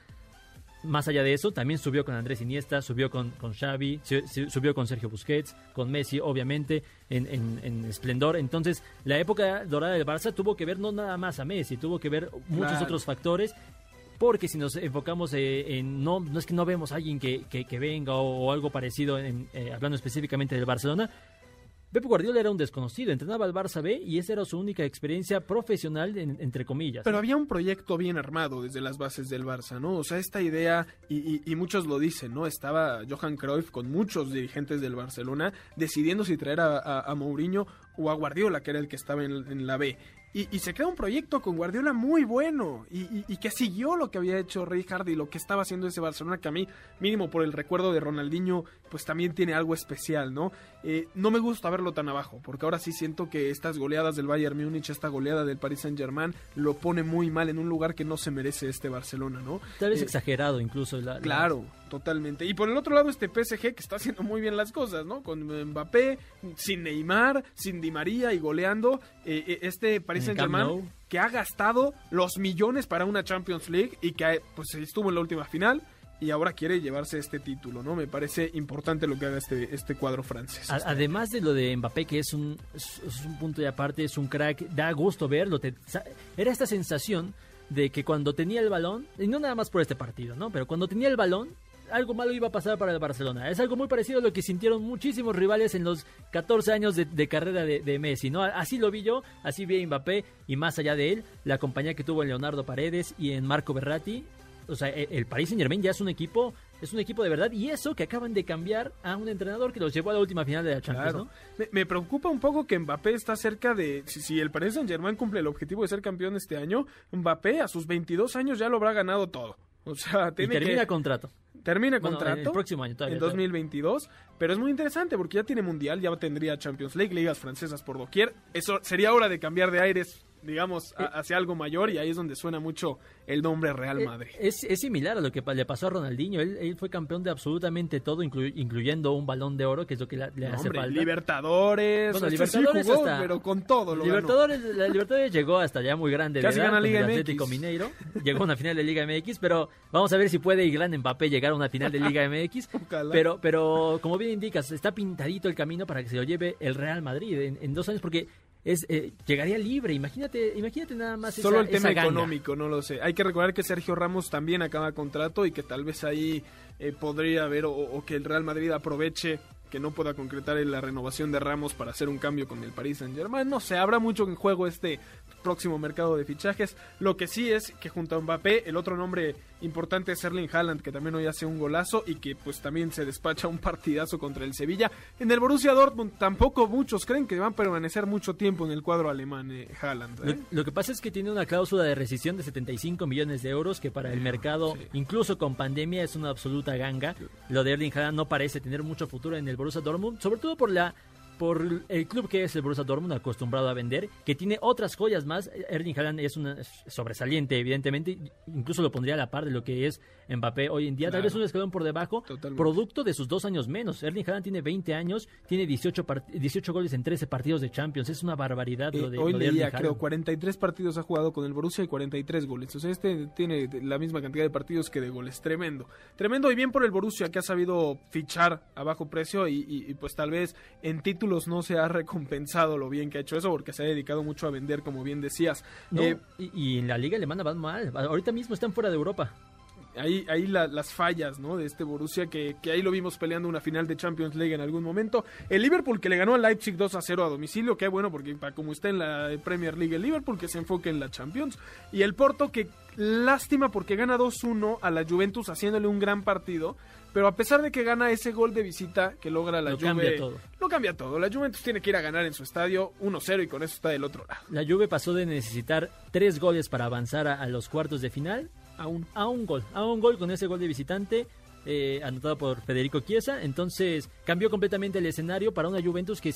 más allá de eso, también subió con Andrés Iniesta, subió con, con Xavi, subió con Sergio Busquets, con Messi, obviamente, en, en, en, esplendor. Entonces, la época dorada del Barça tuvo que ver no nada más a Messi, tuvo que ver muchos claro. otros factores porque si nos enfocamos eh, en no no es que no vemos a alguien que, que, que venga o, o algo parecido en, eh, hablando específicamente del Barcelona Pep Guardiola era un desconocido, entrenaba al Barça B y esa era su única experiencia profesional, en- entre comillas. Pero había un proyecto bien armado desde las bases del Barça, ¿no? O sea, esta idea, y, y- y muchos lo dicen, ¿no? Estaba Johan Cruyff con muchos dirigentes del Barcelona decidiendo si traer a, a- a Mourinho o a Guardiola, que era el que estaba en, en la B. Y, y se crea un proyecto con Guardiola muy bueno y, y- y que siguió lo que había hecho Rijkaard y lo que estaba haciendo ese Barcelona, que a mí, mínimo por el recuerdo de Ronaldinho, pues también tiene algo especial, ¿no? Eh, no me gusta verlo tan abajo, porque ahora sí siento que estas goleadas del Bayern Múnich, esta goleada del Paris Saint Germain, lo pone muy mal en un lugar que no se merece este Barcelona, ¿no? Tal vez Eh, exagerado incluso. la- la- Claro, totalmente. Y por el otro lado, este PSG que está haciendo muy bien las cosas, ¿no? Con Mbappé, sin Neymar, sin Di María y goleando. eh, eh, este Paris Saint Germain que ha gastado los millones para una Champions League y que pues estuvo en la última final y ahora quiere llevarse este título, ¿no? Me parece importante lo que haga este, este cuadro francés. Además de lo de Mbappé, que es un, es, un punto de aparte, es un crack, da gusto verlo. te- era esta sensación de que cuando tenía el balón, y no nada más por este partido, ¿no? Pero cuando tenía el balón, algo malo iba a pasar para el Barcelona. Es algo muy parecido a lo que sintieron muchísimos rivales en los 14 años de, de carrera de, de Messi, ¿no? Así lo vi yo, así vi a Mbappé y más allá de él, la compañía que tuvo en Leonardo Paredes y en Marco Berratti. O sea, e- el Paris Saint Germain ya es un equipo, es un equipo de verdad. Y eso que acaban de cambiar a un entrenador que los llevó a la última final de la Champions, Claro. ¿no? Me, me preocupa un poco que Mbappé está cerca de. Si, si el Paris Saint Germain cumple el objetivo de ser campeón este año, Mbappé a sus 22 años ya lo habrá ganado todo. O sea, Y tiene termina que. contrato. Termina Bueno, contrato. el próximo año todavía, En todavía. 2022. Pero es muy interesante porque ya tiene mundial, ya tendría Champions League, ligas francesas por doquier. Eso sería hora de cambiar de aires, digamos, a- hacia algo mayor y ahí es donde suena mucho el nombre Real Eh, Madrid. Es, es similar a lo que le pasó a Ronaldinho. Él, él fue campeón de absolutamente todo, inclu- incluyendo un balón de oro, que es lo que la- le No, hace hombre, falta. Libertadores, Bueno, este sí Libertadores jugó, hasta- pero con todo lo ganó. Libertadores, la Libertadores llegó hasta ya muy grande de Casi edad, gana Liga el MX. Atlético Mineiro. Llegó a una final de Liga MX, pero vamos a ver si puede gran Mbappé llegar a una final de Liga MX. (laughs) Pero, pero como bien indicas, está pintadito el camino para que se lo lleve el Real Madrid en, en dos años, porque es eh, llegaría libre. Imagínate, imagínate nada más Solo esa- el tema esa económico, no lo sé. Hay que recordar que Sergio Ramos también acaba contrato y que tal vez ahí eh, podría haber o, o que el Real Madrid aproveche que no pueda concretar en la renovación de Ramos para hacer un cambio con el Paris Saint Germain. No sé, habrá mucho en juego este próximo mercado de fichajes. Lo que sí es que junto a Mbappé, el otro nombre importante es Erling Haaland, que también hoy hace un golazo y que pues también se despacha un partidazo contra el Sevilla. En el Borussia Dortmund tampoco muchos creen que van a permanecer mucho tiempo en el cuadro alemán eh, Haaland. ¿eh? Lo, lo que pasa es que tiene una cláusula de rescisión de 75 millones de euros que para el mercado, incluso con pandemia, es una absoluta ganga. Lo de Erling Haaland no parece tener mucho futuro en el Borussia Dortmund, sobre todo por la por el club que es el Borussia Dortmund acostumbrado a vender, que tiene otras joyas más. Erling Haaland es una es sobresaliente, evidentemente, incluso lo pondría a la par de lo que es Mbappé hoy en día, tal vez un escalón por debajo, producto de sus dos años menos. Erling Haaland tiene 20 años, tiene 18, part- 18 goles en 13 partidos de Champions, es una barbaridad lo Eh, de, hoy lo de leía, creo, 43 partidos ha jugado con el Borussia y 43 goles. O sea, este tiene la misma cantidad de partidos que de goles. Tremendo. Tremendo y bien por el Borussia que ha sabido fichar a bajo precio y, y- y, pues tal vez en títulos no se ha recompensado lo bien que ha hecho eso porque se ha dedicado mucho a vender, como bien decías. No, Eh, y, y en la liga alemana van mal. Ahorita mismo están fuera de Europa. ahí, ahí la- las fallas ¿no? de este Borussia que, que ahí lo vimos peleando una final de Champions League en algún momento. El Liverpool que le ganó al Leipzig 2 a 0 a domicilio, que bueno porque para como está en la Premier League el Liverpool que se enfoque en la Champions. Y el Porto que lástima porque gana 2-1 a la Juventus haciéndole un gran partido. Pero a pesar de que gana ese gol de visita que logra la Lo Juve, cambia todo. Lo cambia todo. La Juventus tiene que ir a ganar en su estadio 1-0 y con eso está del otro lado. La Juve pasó de necesitar tres goles para avanzar a, a los cuartos de final a un, a un gol. A un gol con ese gol de visitante. eh, anotado por Federico Chiesa, entonces cambió completamente el escenario para una Juventus que,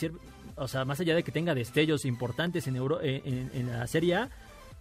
o sea, más allá de que tenga destellos importantes en, Euro- eh, en, en la Serie A,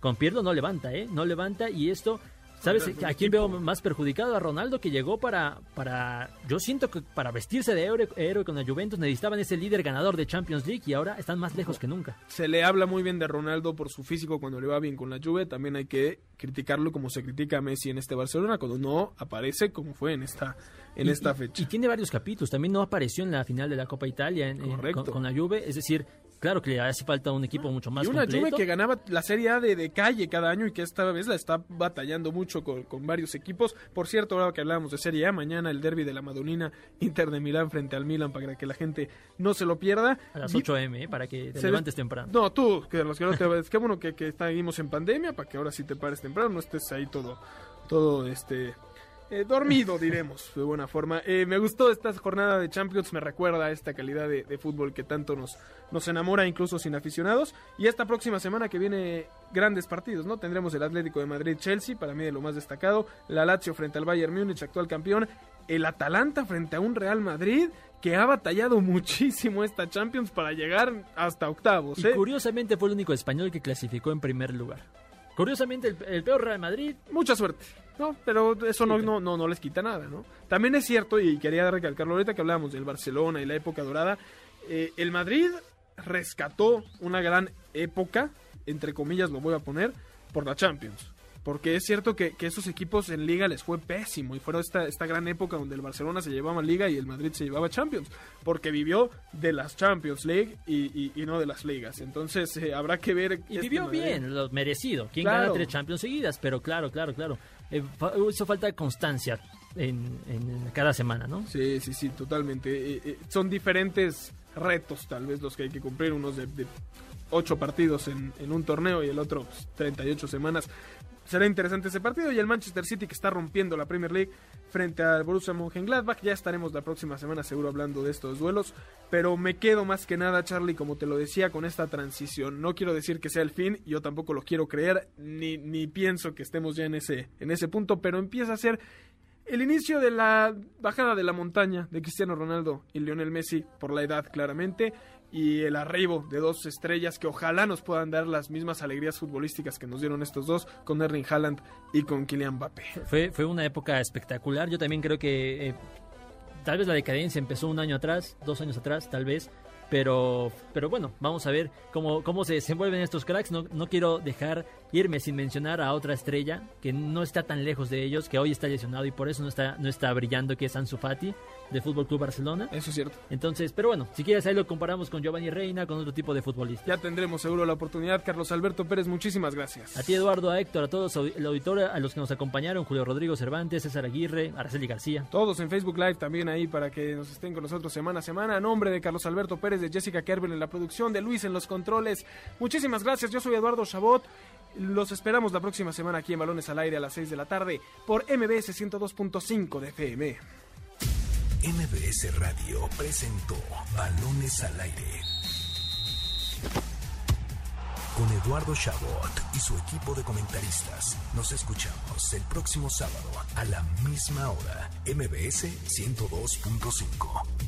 con Pirlo no levanta, ¿eh? No levanta y esto, ¿sabes? ¿A quién veo más perjudicado? A Ronaldo que llegó para, para, yo siento que para vestirse de héroe, héroe con la Juventus necesitaban ese líder ganador de Champions League y ahora están más lejos que nunca. se le habla muy bien de Ronaldo por su físico cuando le va bien con la Juve, también hay que criticarlo como se critica a Messi en este Barcelona cuando no aparece como fue en esta en Y- esta fecha. Y tiene varios capítulos. También no apareció en la final de la Copa Italia en- con, con la Juve. Es decir, claro que le hace falta un equipo mucho más y una completo. Juve que ganaba la Serie A de, de calle cada año y que esta vez la está batallando mucho con, con varios equipos. Por cierto, ahora que hablábamos de Serie A, mañana el derby de la Madonina Inter de Milán frente al Milan para que la gente no se lo pierda. A las Vi- 8 m ¿eh? para que te Se levantes temprano. No, tú, que los que no te (laughs) es que bueno que, que seguimos en pandemia para que ahora sí te pares temprano, no estés ahí todo, todo este eh, dormido, diremos, de buena forma. Eh, me gustó esta jornada de Champions, me recuerda a esta calidad de, de fútbol que tanto nos, nos enamora, incluso sin aficionados. Y esta próxima semana que viene, grandes partidos, ¿no? Tendremos el Atlético de Madrid-Chelsea, para mí de lo más destacado, la Lazio frente al Bayern Múnich, actual campeón, el Atalanta frente a un Real Madrid que ha batallado muchísimo esta Champions para llegar hasta octavos. Y ¿eh? curiosamente fue el único español que clasificó en primer lugar. Curiosamente, el, el peor Real Madrid. Mucha suerte, ¿no? Pero eso no, no, no, no les quita nada, ¿no? También es cierto, y quería recalcarlo ahorita que hablábamos del Barcelona y la época dorada, eh, el Madrid rescató una gran época, entre comillas lo voy a poner, por la Champions. Porque es cierto que, que esos equipos en liga les fue pésimo y fueron esta, esta gran época donde el Barcelona se llevaba liga y el Madrid se llevaba Champions. Porque vivió de las Champions League y, y- y no de las ligas. Entonces eh, habrá que ver... Y este vivió Madrid. bien, lo merecido. ¿Quién Claro. gana tres Champions seguidas? Pero claro, claro, claro. Eh, hizo falta constancia en, en cada semana, ¿no? Sí, sí, sí, totalmente. Eh, eh, son diferentes retos tal vez los que hay que cumplir, unos de, de ocho partidos en, en un torneo y el otro pues, 38 semanas. Será interesante ese partido y el Manchester City que está rompiendo la Premier League frente al Borussia Mönchengladbach. Ya estaremos la próxima semana seguro hablando de estos duelos, pero me quedo más que nada, Charlie, como te lo decía, con esta transición. No quiero decir que sea el fin, yo tampoco lo quiero creer, ni, ni pienso que estemos ya en ese, en ese punto, pero empieza a ser el inicio de la bajada de la montaña de Cristiano Ronaldo y Lionel Messi por la edad claramente y el arribo de dos estrellas que ojalá nos puedan dar las mismas alegrías futbolísticas que nos dieron estos dos con Erling Haaland y con Kylian Mbappé. Fue, fue una época espectacular. Yo también creo que eh, tal vez la decadencia empezó un año atrás, dos años atrás, tal vez. Pero, pero bueno, vamos a ver cómo, cómo se desenvuelven estos cracks. No, no quiero dejar irme sin mencionar a otra estrella que no está tan lejos de ellos, que hoy está lesionado y por eso no está, no está brillando, que es Ansu Fati de Fútbol Club Barcelona. Eso es cierto. Entonces, pero bueno, si quieres ahí lo comparamos con Giovanni Reina, con otro tipo de futbolista. Ya tendremos seguro la oportunidad. Carlos Alberto Pérez, muchísimas gracias. A ti, Eduardo, a Héctor, a todos, el auditor, a los que nos acompañaron, Julio Rodrigo Cervantes, César Aguirre, Araceli García. Todos en Facebook Live también ahí para que nos estén con nosotros semana a semana. A nombre de Carlos Alberto Pérez, de Jessica Kerber en la producción, de Luis en los controles. Muchísimas gracias. Yo soy Eduardo Chabot. Los esperamos la próxima semana aquí en Balones al Aire a las 6 de la tarde por MBS 102.5 de FM. MBS Radio presentó Balones al Aire. Con Eduardo Chabot y su equipo de comentaristas. Nos escuchamos el próximo sábado a la misma hora. MBS 102.5.